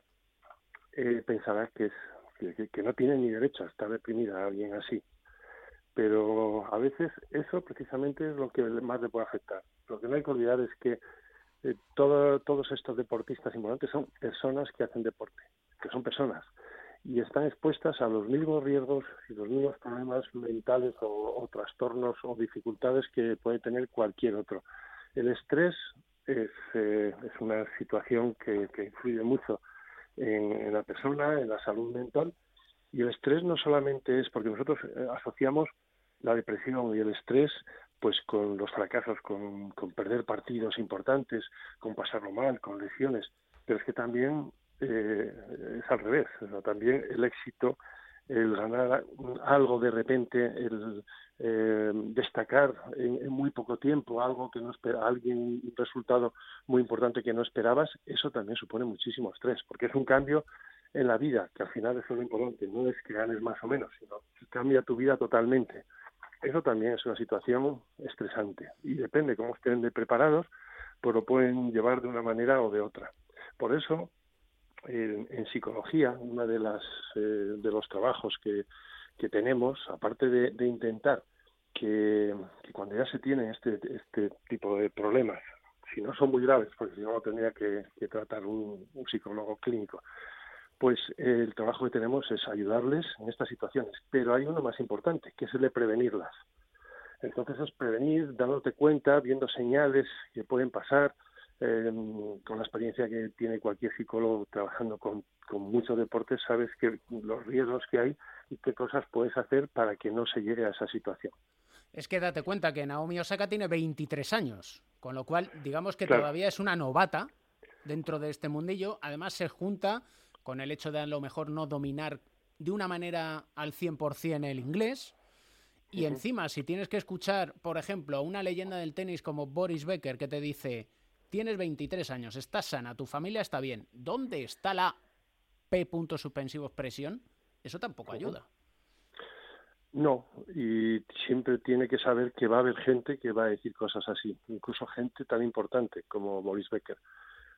eh, pensará que, es, que, no tiene ni derecho a estar deprimida a alguien así. Pero a veces eso precisamente es lo que más le puede afectar. Lo que no hay que olvidar es que eh, todo- todos estos deportistas importantes son personas que hacen deporte, que son personas y están expuestas a los mismos riesgos y los mismos problemas mentales o, trastornos o dificultades que puede tener cualquier otro. El estrés es, eh, es una situación que influye mucho en, la persona, en la salud mental. Y el estrés no solamente es porque nosotros eh, asociamos la depresión y el estrés pues con los fracasos, con, con perder partidos importantes, con pasarlo mal, con lesiones, pero es que también eh, es al revés, también el éxito, el ganar algo de repente, el eh, destacar en, muy poco tiempo algo que no espera, alguien un resultado muy importante que no esperabas, eso también supone muchísimo estrés, porque es un cambio en la vida, que al final es lo importante, no es que ganes más o menos, sino que cambia tu vida totalmente. Eso también es una situación estresante y depende cómo estén de preparados, pues lo pueden llevar de una manera o de otra. Por eso, en, psicología, uno de, las, eh, de los trabajos que, que tenemos, aparte de, intentar que, cuando ya se tiene este, este tipo de problemas, si no son muy graves, porque si no lo tendría que, tratar un, un psicólogo clínico, pues eh, el trabajo que tenemos es ayudarles en estas situaciones. Pero hay uno más importante, que es el de prevenirlas. Entonces es prevenir, dándote cuenta, viendo señales que pueden pasar, eh, con la experiencia que tiene cualquier psicólogo trabajando con, con muchos deportes, sabes que los riesgos que hay y qué cosas puedes hacer para que no se llegue a esa situación. Es que date cuenta que Naomi Osaka tiene 23 años, con lo cual digamos que Claro. todavía es una novata dentro de este mundillo. Además se junta con el hecho de a lo mejor no dominar de una manera al 100% el inglés. Y encima, si tienes que escuchar, por ejemplo, a una leyenda del tenis como Boris Becker que te dice, tienes 23 años, estás sana, tu familia está bien, ¿dónde está la P puntos suspensivos presión? Eso tampoco ayuda. No, y siempre tiene que saber que va a haber gente que va a decir cosas así, incluso gente tan importante como Boris Becker.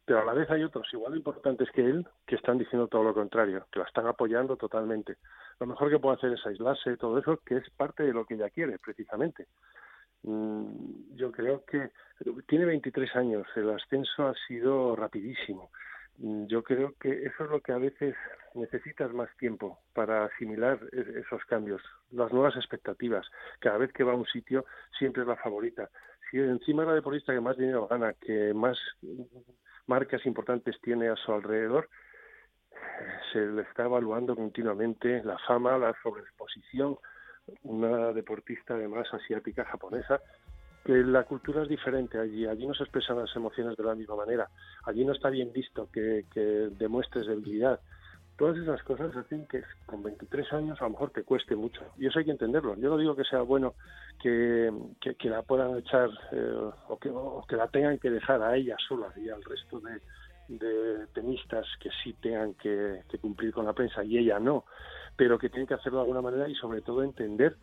Pero a la vez hay otros igual de importantes que él que están diciendo todo lo contrario, que la están apoyando totalmente. Lo mejor que puede hacer es aislarse, todo eso, que es parte de lo que ella quiere, precisamente. Mm, Yo creo que tiene 23 años, el ascenso ha sido rapidísimo. Mm, Yo creo que eso es lo que a veces necesitas más tiempo para asimilar e- esos cambios, las nuevas expectativas. Cada vez que va a un sitio siempre es la favorita. Si encima es la deportista que más dinero gana, que más marcas importantes tiene a su alrededor, se le está evaluando continuamente la fama, la sobreexposición, una deportista además asiática, japonesa, que la cultura es diferente allí, allí no se expresan las emociones de la misma manera, allí no está bien visto que, que demuestres debilidad. Todas esas cosas hacen que con 23 años a lo mejor te cueste mucho. Y eso hay que entenderlo. Yo no digo que sea bueno que, que, que la puedan echar eh, o, que, o que la tengan que dejar a ella sola y al resto de, de tenistas que sí tengan que, que cumplir con la prensa y ella no, pero que tienen que hacerlo de alguna manera y sobre todo entender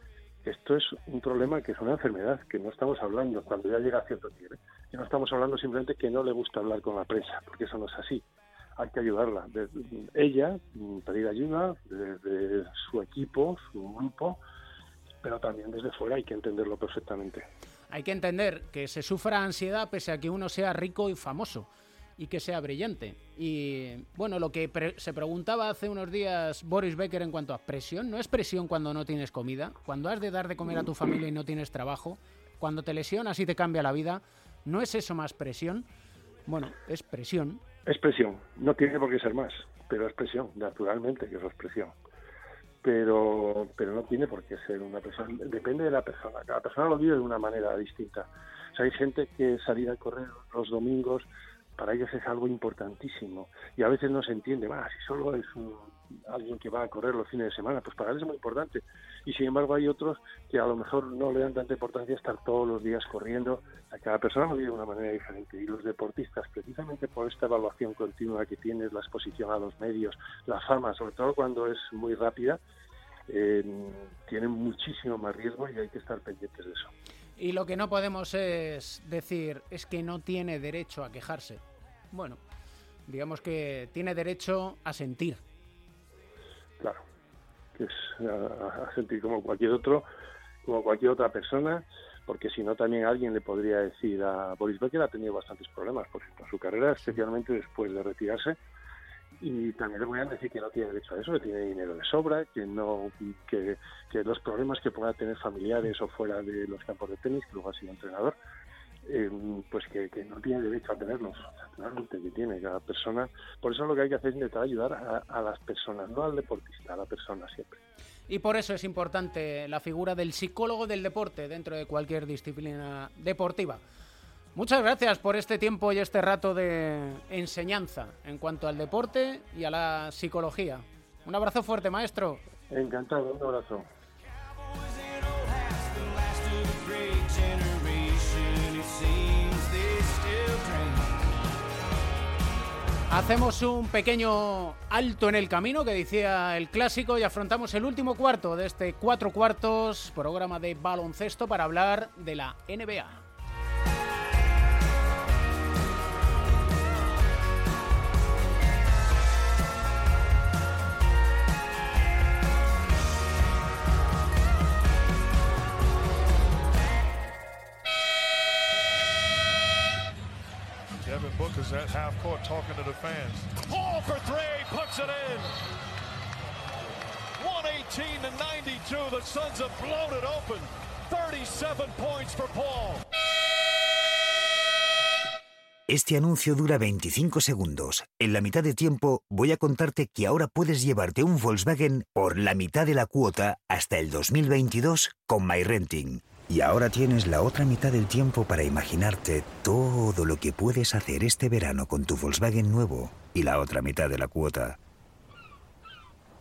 que esto es un problema que es una enfermedad, que no estamos hablando cuando ya llega a cierto nivel, que no estamos hablando simplemente que no le gusta hablar con la prensa, porque eso no es así. Hay que ayudarla. Ella, mm, pedir ayuda desde su equipo, su grupo, pero también desde fuera hay que entenderlo perfectamente. Hay que entender que se sufra ansiedad pese a que uno sea rico y famoso y que sea brillante. Y bueno, lo que pre- se preguntaba hace unos días Boris Becker en cuanto a presión, no es presión cuando no tienes comida, cuando has de dar de comer a tu familia y no tienes trabajo, cuando te lesionas y te cambia la vida, ¿no es eso más presión? Bueno, es presión. Es presión, no tiene por qué ser más, pero es presión, naturalmente que eso es presión. Pero, pero no tiene por qué ser una presión, depende de la persona, cada persona lo vive de una manera distinta. O sea, hay gente que salir a correr los domingos para ellos es algo importantísimo y a veces no se entiende, va, si solo es un- alguien que va a correr los fines de semana, pues para él es muy importante. Y sin embargo hay otros que a lo mejor no le dan tanta importancia estar todos los días corriendo. Sea, cada persona lo vive de una manera diferente y los deportistas, precisamente por esta evaluación continua que tienes, la exposición a los medios, la fama, sobre todo cuando es muy rápida, eh, tienen muchísimo más riesgo y hay que estar pendientes de eso. Y lo que no podemos es decir es que no tiene derecho a quejarse. Bueno, digamos que tiene derecho a sentir claro, que es a, sentir como cualquier otro, como cualquier otra persona, porque si no también alguien le podría decir a Boris Becker ha tenido bastantes problemas, por ejemplo, su carrera, especialmente después de retirarse, y también le a decir que no tiene derecho a eso, que tiene dinero de sobra, que no que, que los problemas que pueda tener familiares o fuera de los campos de tenis, que luego ha sido entrenador, eh, pues que, no tiene derecho a tenerlos, naturalmente que tiene cada persona. Por eso lo que hay que hacer es intentar ayudar a, a las personas, no al deportista, a la persona siempre. Y por eso es importante la figura del psicólogo del deporte dentro de cualquier disciplina deportiva. Muchas gracias por este tiempo y este rato de enseñanza en cuanto al deporte y a la psicología. Un abrazo fuerte, maestro. Encantado, un abrazo. Hacemos un pequeño alto en el camino que decía el clásico y afrontamos el último cuarto de este cuatro cuartos programa de baloncesto para hablar de la NBA. Fans. Paul for three, puts it in. 118 to 92. The Suns have blown it open. 37 points for Paul. Este anuncio dura 25 segundos. En la mitad de tiempo voy a contarte que ahora puedes llevarte un Volkswagen por la mitad de la cuota hasta el 2022 con MyRenting. Y ahora tienes la otra mitad del tiempo para imaginarte todo lo que puedes hacer este verano con tu Volkswagen nuevo y la otra mitad de la cuota.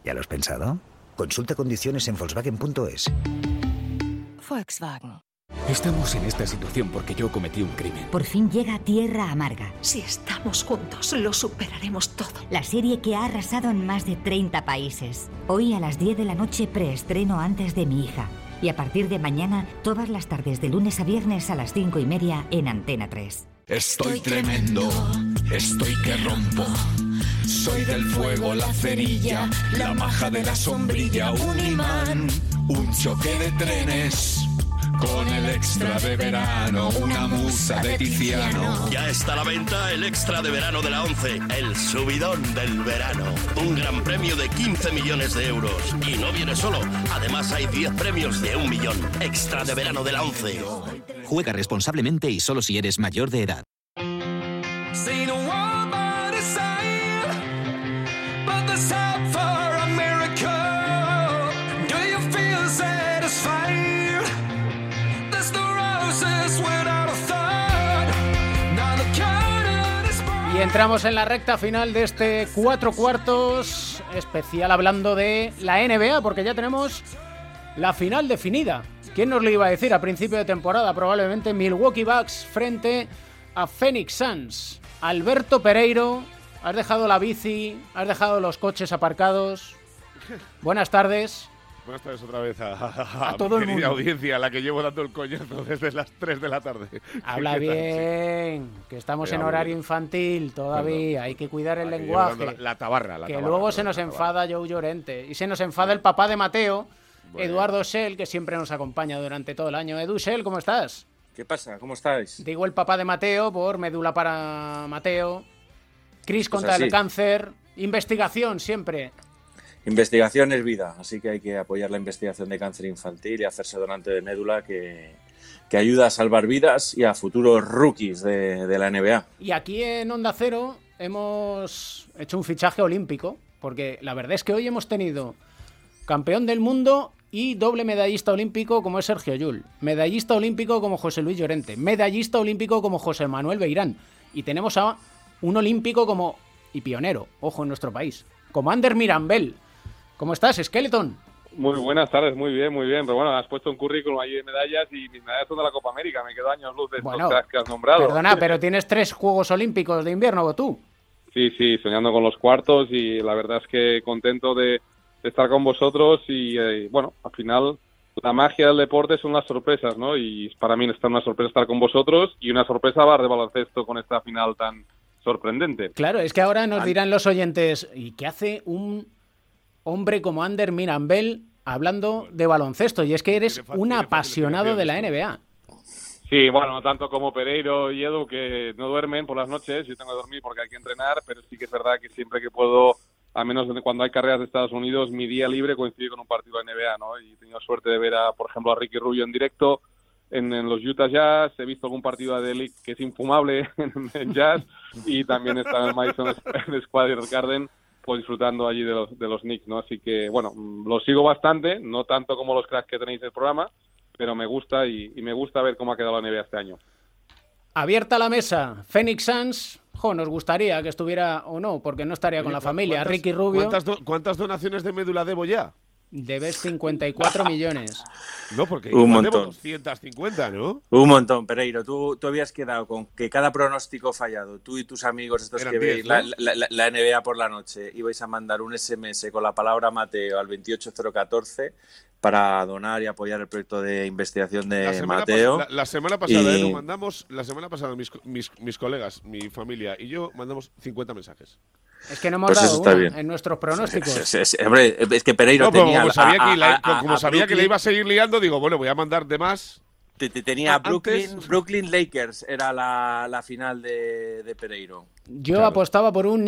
¿Ya lo has pensado? Consulta condiciones en Volkswagen.es. Volkswagen. Estamos en esta situación porque yo cometí un crimen. Por fin llega Tierra Amarga. Si estamos juntos, lo superaremos todo. La serie que ha arrasado en más de 30 países. Hoy a las 10 de la noche preestreno antes de mi hija y a partir de mañana todas las tardes de lunes a viernes a las cinco y media en Antena 3. Estoy tremendo, estoy que rompo. Soy del fuego, la cerilla, la maja de la sombrilla, un imán, un choque de trenes con el extra de verano, una musa de Tiziano. Ya está a la venta el extra de verano de la 11, el subidón del verano. Un gran premio de 15 millones de euros. Y no viene solo, además hay 10 premios de un millón. Extra de verano de la 11. Juega responsablemente y solo si eres mayor de edad. Entramos en la recta final de este cuatro cuartos especial hablando de la NBA, porque ya tenemos la final definida. ¿Quién nos lo iba a decir a principio de temporada? Probablemente Milwaukee Bucks frente a Phoenix Suns. Alberto Pereiro, has dejado la bici, has dejado los coches aparcados. Buenas tardes. Buenas tardes otra vez a, a, todo el mundo. audiencia, a la que llevo dando el coñazo desde las 3 de la tarde. Habla bien, que estamos en horario infantil todavía, hay que cuidar el lenguaje. La, tabarra, la Que luego se nos enfada Joe Llorente y se nos enfada el papá de Mateo, Eduardo Sell, que siempre nos acompaña durante todo el año. Edu Sell, ¿cómo estás? ¿Qué pasa? ¿Cómo estáis? Digo el papá de Mateo por médula para Mateo. Cris pues contra el cáncer. Investigación siempre. Investigación es vida, así que hay que apoyar la investigación de cáncer infantil y hacerse donante de médula que, que ayuda a salvar vidas y a futuros rookies de, de, la NBA. Y aquí en Onda Cero hemos hecho un fichaje olímpico, porque la verdad es que hoy hemos tenido campeón del mundo y doble medallista olímpico como es Sergio Yul, medallista olímpico como José Luis Llorente, medallista olímpico como José Manuel Beirán, y tenemos a un olímpico como, y pionero, ojo en nuestro país, como Ander Mirambel, ¿Cómo estás, Skeleton? Muy buenas tardes, muy bien, muy bien. Pero bueno, has puesto un currículum ahí de medallas y mis medallas son de la Copa América. Me quedo años luz de bueno, que has nombrado. Perdona, pero tienes tres Juegos Olímpicos de invierno, tú? Sí, sí, soñando con los cuartos y la verdad es que contento de, estar con vosotros y eh, bueno, al final la magia del deporte son las sorpresas, ¿no? Y para mí está una sorpresa estar con vosotros y una sorpresa bar de baloncesto con esta final tan sorprendente. Claro, es que ahora nos dirán los oyentes, ¿y qué hace un hombre como Ander Mirambel hablando de baloncesto. Y es que eres un apasionado de la NBA. Sí, bueno, no tanto como Pereiro y Edu, que no duermen por las noches. Yo tengo que dormir porque hay que entrenar, pero sí que es verdad que siempre que puedo, a menos cuando hay carreras de Estados Unidos, mi día libre coincide con un partido de NBA, ¿no? Y he tenido suerte de ver, a, por ejemplo, a Ricky Rubio en directo en, los Utah Jazz. He visto algún partido de League que es infumable en, Jazz y también está en el Madison Square Garden pues disfrutando allí de los, de los Knicks, ¿no? Así que, bueno, lo sigo bastante, no tanto como los cracks que tenéis en el programa, pero me gusta y, me gusta ver cómo ha quedado la NBA este año. Abierta la mesa, Phoenix Suns, jo, nos gustaría que estuviera o no, porque no estaría con la familia. Ricky Rubio. ¿cuántas, donaciones de médula debo ya? Debes 54 millones. No, porque un montón. 250, ¿no? Un montón, Pereiro. Tú, tú habías quedado con que cada pronóstico fallado, tú y tus amigos, estos que veis la, la, NBA por la noche, ibais a mandar un SMS con la palabra Mateo al 28014 para donar y apoyar el proyecto de investigación de Mateo. la, semana pasada, ¿eh? mandamos, la semana pasada mis, mis, mis, colegas, mi familia y yo mandamos 50 mensajes. Es que no hemos pues dado en nuestros pronósticos. Es, hombre, es que Pereiro tenía... Como sabía, que, como sabía que le iba a seguir liando, digo, bueno, voy a mandar de más. Tenía Brooklyn, Brooklyn Lakers, era la, la final de, de, Pereiro. Yo apostaba por un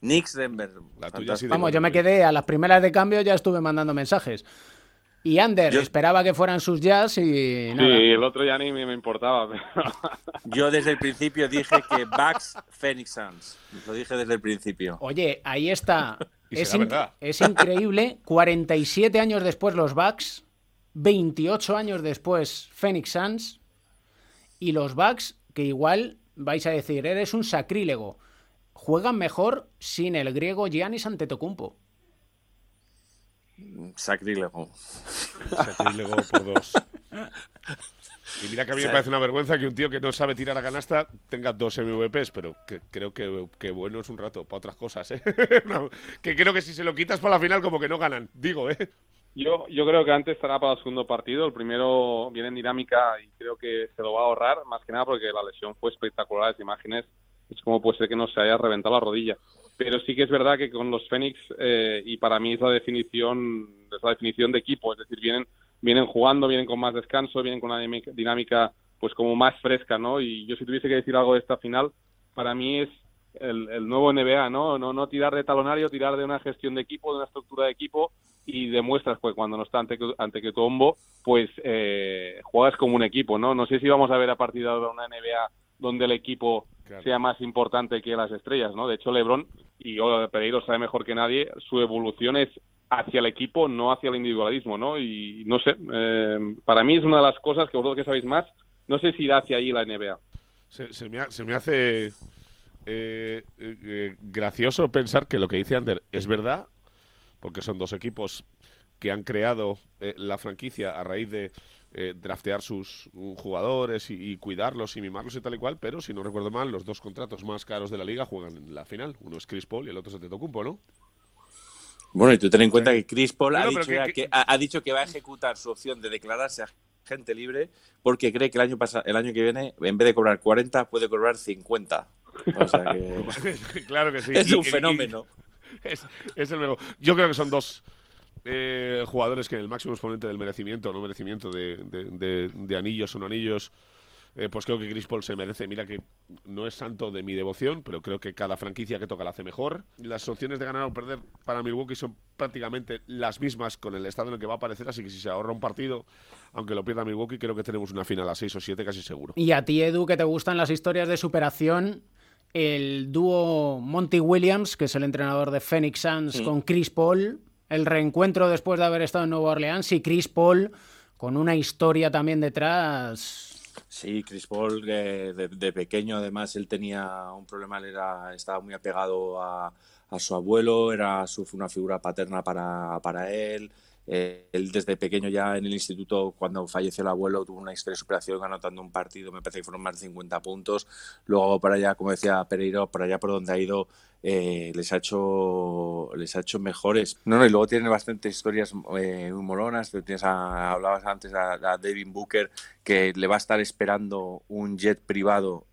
Knicks Denver. Knicks Denver. Vamos, yo me quedé a las primeras de cambio, ya estuve mandando mensajes. Y Ander esperaba que fueran sus jazz y nada. Sí, el otro ya ni me importaba. Yo desde el principio dije que Bucks Phoenix Suns. Lo dije desde el principio. Oye, ahí está. es, es increíble. 47 años después los Bucks, 28 años después Phoenix Suns y los Bucks que igual vais a decir, eres un sacrílego juegan mejor sin el griego Giannis Antetokounmpo. Sacrílego. Sacrílego por dos. Y mira que a mí me parece una vergüenza que un tío que no sabe tirar a canasta tenga dos MVPs, pero que, creo que, bueno es un rato para otras cosas, ¿eh? que creo que si se lo quitas para la final como que no ganan, digo, ¿eh? Yo, yo creo que antes estará para el segundo partido. El primero viene en dinámica y creo que se lo va a ahorrar, más que nada porque la lesión fue espectacular. Las imágenes es como puede ser que no se haya reventado la rodilla. Pero sí que es verdad que con los Fénix, eh, y para mí es la definición, es la definición de equipo, es decir, vienen, vienen jugando, vienen con más descanso, vienen con una dinámica pues como más fresca, ¿no? Y yo si tuviese que decir algo de esta final, para mí es el, nuevo NBA, ¿no? ¿no? No tirar de talonario, tirar de una gestión de equipo, de una estructura de equipo y demuestras pues cuando no está ante, ante que tombo, pues eh, juegas como un equipo, ¿no? No sé si vamos a ver a partir de ahora una NBA donde el equipo sea más importante que las estrellas, ¿no? De hecho, LeBron, y Pereiro sabe mejor que nadie, su evolución es hacia el equipo, no hacia el individualismo, ¿no? Y no sé, eh, para mí es una de las cosas que vosotros que sabéis más, no sé si irá hacia ahí la NBA. Se, me, hace eh, eh, gracioso pensar que lo que dice Ander es verdad, porque son dos equipos que han creado la franquicia a raíz de eh, draftear sus jugadores y, cuidarlos y mimarlos y tal y cual, pero si no recuerdo mal, los dos contratos más caros de la liga juegan en la final. Uno es Chris Paul y el otro es Antetokounmpo, ¿no? Bueno, y tú ten en cuenta que Chris Paul ha, dicho que, ha, dicho que va a ejecutar su opción de declararse agente libre porque cree que el año, el año que viene, en vez de cobrar 40, puede cobrar 50. claro que sí. Es un fenómeno. es, es el Yo creo que son dos eh, jugadores que en el máximo exponente del merecimiento, no merecimiento de, de, anillos o no anillos, eh, pues creo que Chris Paul se merece. Mira que no es santo de mi devoción, pero creo que cada franquicia que toca la hace mejor. Las opciones de ganar o perder para Milwaukee son prácticamente las mismas con el estado en el que va a aparecer, así que si se ahorra un partido, aunque lo pierda Milwaukee, creo que tenemos una final a 6 o 7 casi seguro. Y a ti, Edu, que te gustan las historias de superación, el dúo Monty Williams, que es el entrenador de Phoenix Suns, con Chris Paul, el reencuentro después de haber estado en Nueva Orleans y Chris Paul con una historia también detrás. Sí, Chris Paul de, pequeño además él tenía un problema, él era, estaba muy apegado a, su abuelo, era su, una figura paterna para, para él. Eh, él desde pequeño ya en el instituto, cuando falleció el abuelo, tuvo una historia de superación anotando un partido, me parece que fueron más de 50 puntos. Luego para allá, como decía Pereiro, por allá por donde ha ido, eh, les ha hecho les ha hecho mejores. No, no, y luego tiene bastantes historias eh, muy molonas. Tienes hablabas antes a, David Booker que le va a estar esperando un jet privado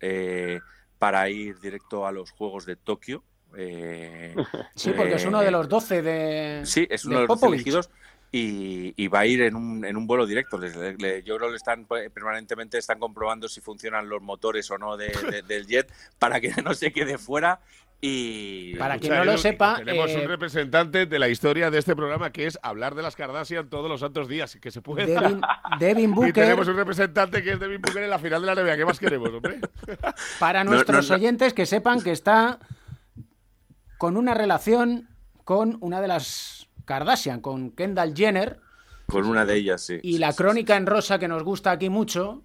para ir directo a los Juegos de Tokio Eh, Sí, porque es eh, uno de los 12 de. Sí, es uno de, los Popovich. elegidos y, y va a ir en un, en un vuelo directo. Le- le- yo creo que están pues, permanentemente están comprobando si funcionan los motores o no de- de- del jet para que no se quede fuera. Y Para quien no lo sepa, tenemos eh, un representante de la historia de este programa que es hablar de las Kardashian todos los santos días, que se puede. Devin, Devin Y Booker, tenemos un representante que es Devin Booker en la final de la NBA. ¿Qué más queremos, hombre? para nuestros no, no. oyentes que sepan que está con una relación con una de las Kardashian, con Kendall Jenner, con una de ellas, sí. y la crónica en rosa que nos gusta aquí mucho,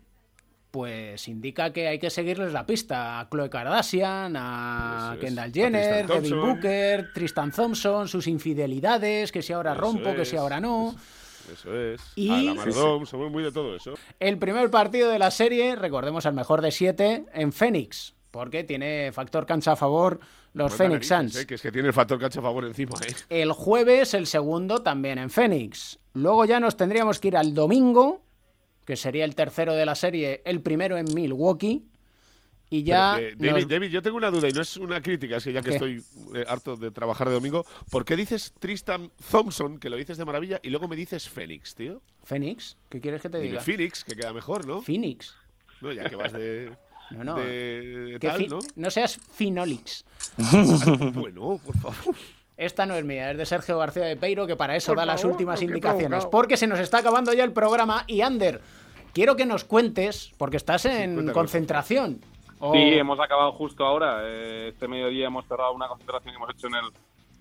pues indica que hay que seguirles la pista a Khloe Kardashian, a es. Kendall A Jenner, Devin Thompson. Booker, Tristan Thompson, sus infidelidades, que si ahora Eso rompo, que si ahora no. Eso es. Y- A la Maradón, somos muy de todo eso. El primer partido de la serie, recordemos al mejor de siete, en Phoenix, porque tiene factor cancha a favor los Phoenix Suns. eh, que es que tiene el factor cancha a favor encima, ¿eh? El jueves, el segundo, también en Phoenix. Luego ya nos tendríamos que ir al domingo, que sería el tercero de la serie, el primero en Milwaukee. Y ya. Pero, eh, David, nos- David, yo tengo una duda y no es una crítica, es que ya que ¿Qué? estoy eh, harto de trabajar de domingo, ¿por qué dices Tristan Thompson, que lo dices de maravilla, y luego me dices Phoenix, tío? ¿Phoenix? ¿Qué quieres que te Dime diga? Phoenix, que queda mejor, ¿no? Phoenix. No, ya que vas de. No, no. de Que tal, fi- ¿no? seas Finolix. bueno, por favor. Esta no es mía, es de Sergio García de Peiro, que para eso Por da las últimas indicaciones. Porque se nos está acabando ya el programa. Y Ander, quiero que nos cuentes, porque estás en concentración. O- Sí, hemos acabado justo ahora. Eh, Este mediodía hemos cerrado una concentración que hemos hecho en el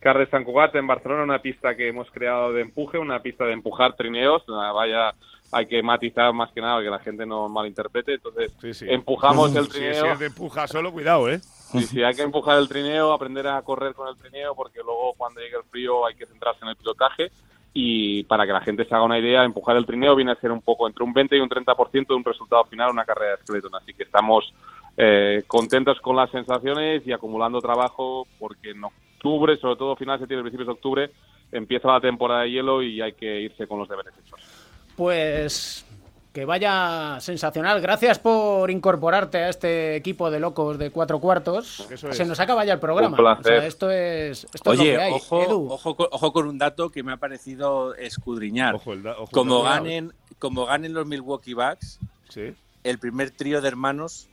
Carrer Sant Cugat en Barcelona, una pista que hemos creado de empuje, una pista de empujar trineos. Una vaya, hay que matizar más que nada que la gente no malinterprete. Entonces, Sí. empujamos el Si- trineo. Si, es de empuja solo, cuidado, ¿eh? Sí, sí, hay que empujar el trineo, aprender a correr con el trineo, porque luego cuando llegue el frío hay que centrarse en el pilotaje. Y para que la gente se haga una idea, empujar el trineo viene a ser un poco entre un 20 y un 30% de un resultado final una carrera de skeleton. Así que estamos eh, contentos con las sensaciones y acumulando trabajo, porque en octubre, sobre todo finales de septiembre, principios de octubre, empieza la temporada de hielo y hay que irse con los deberes hechos. Pues que vaya sensacional. Gracias por incorporarte a este equipo de locos de cuatro cuartos. Eso es. Se nos acaba ya el programa. Un placer. O sea, esto es, esto es Oye, lo que hay. ojo, Edu, ojo, con- ojo con un dato que me ha parecido escudriñar. ojo el como, dato. ganen, como ganen los Milwaukee Bucks, el primer trío de hermanos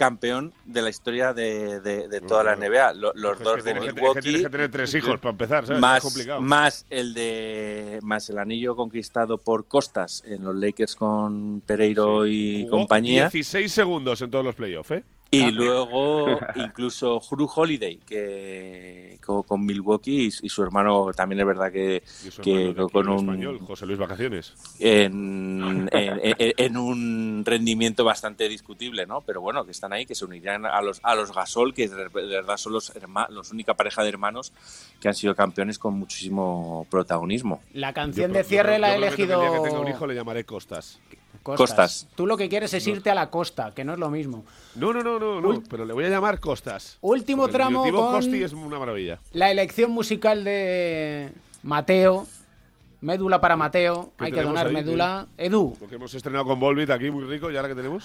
campeón de la historia de, de- de toda la NBA. Lo- los Es dos que de es que Milwaukee. tienes que tener tres hijos para empezar, ¿sabes? Es Más, complicado. más el de más el anillo conquistado por Costas en los Lakers con Pereiro y Jugó compañía. 16 segundos en todos los playoffs, ¿eh? Y luego incluso Drew Holiday, que con, con Milwaukee y, y su hermano también es verdad que, que con un español, José Luis Vacaciones. en, en- en- en un rendimiento bastante discutible, ¿no? Pero bueno, que están ahí, que se unirán a los a los Gasol, que de verdad son los herma- los única pareja de hermanos que han sido campeones con muchísimo protagonismo. la canción Yo de cierre yo la he que el elegido. que tenga un hijo le llamaré Costas. Costas. Costas. Tú lo que quieres es irte a la costa, que no es lo mismo. No, no, no, no, no, pero le voy a llamar Costas. Último el tramo con- Costi es una maravilla. La elección musical de Mateo. Médula para Mateo. ¿Qué Hay que donar ahí, médula. Edu, Lo que hemos estrenado con Volbit aquí, muy rico, ¿y ahora qué tenemos?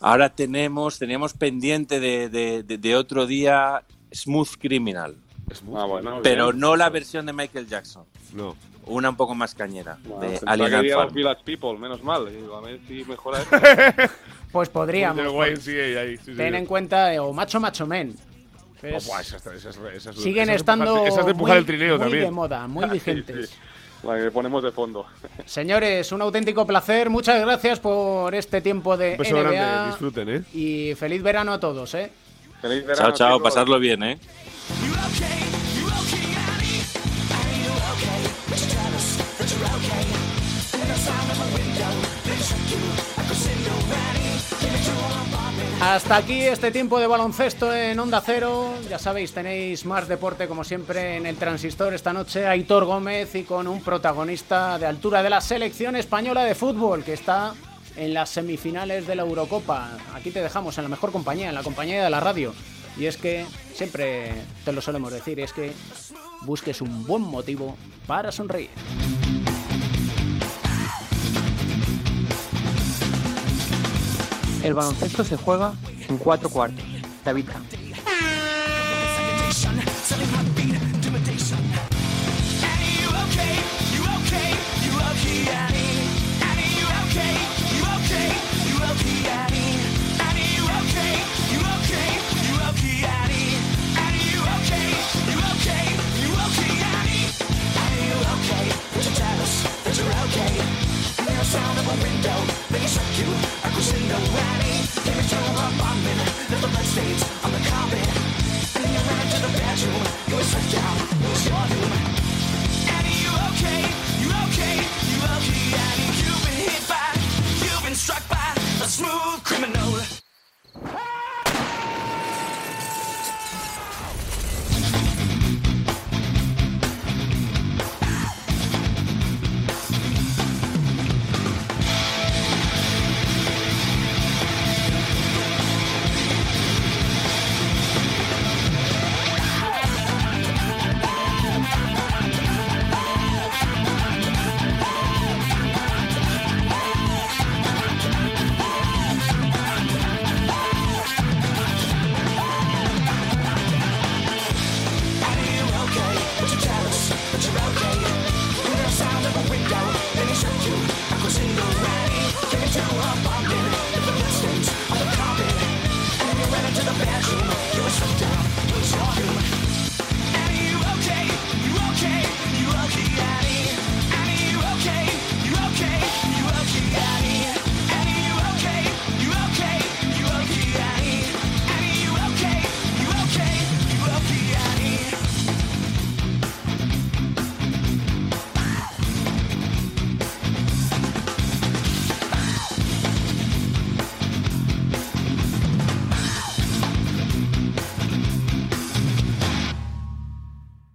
Ahora tenemos teníamos pendiente de, de- de- de otro día Smooth Criminal. Ah, bueno, pero bien. no la versión de Michael Jackson. No. Una un poco más cañera. Bueno, de Alien. Village People, menos mal. Digo, a ver si mejora esto. pues podríamos. YMCA ahí, sí, sí. Ten en cuenta, eh, o Macho Macho Men. Oh, es- buah, esas- esas- esas- siguen estando de empujar muy, el trineo muy también. de moda, muy vigentes. sí. La que ponemos de fondo. Señores, un auténtico placer. Muchas gracias por este tiempo de Un beso NBA. grande, disfruten, ¿eh? Y feliz verano a todos, ¿eh? Feliz Chao, chao, pasarlo bien, ¿eh? Hasta aquí este tiempo de baloncesto en Onda Cero. Ya sabéis, tenéis más deporte como siempre en el transistor esta noche. Aitor Gómez y con un protagonista de altura de la selección española de fútbol que está en las semifinales de la Eurocopa. Aquí te dejamos en la mejor compañía, en la compañía de la radio. Y es que siempre te lo solemos decir, es que busques un buen motivo para sonreír. El baloncesto se juega en cuatro cuartos. David Camp.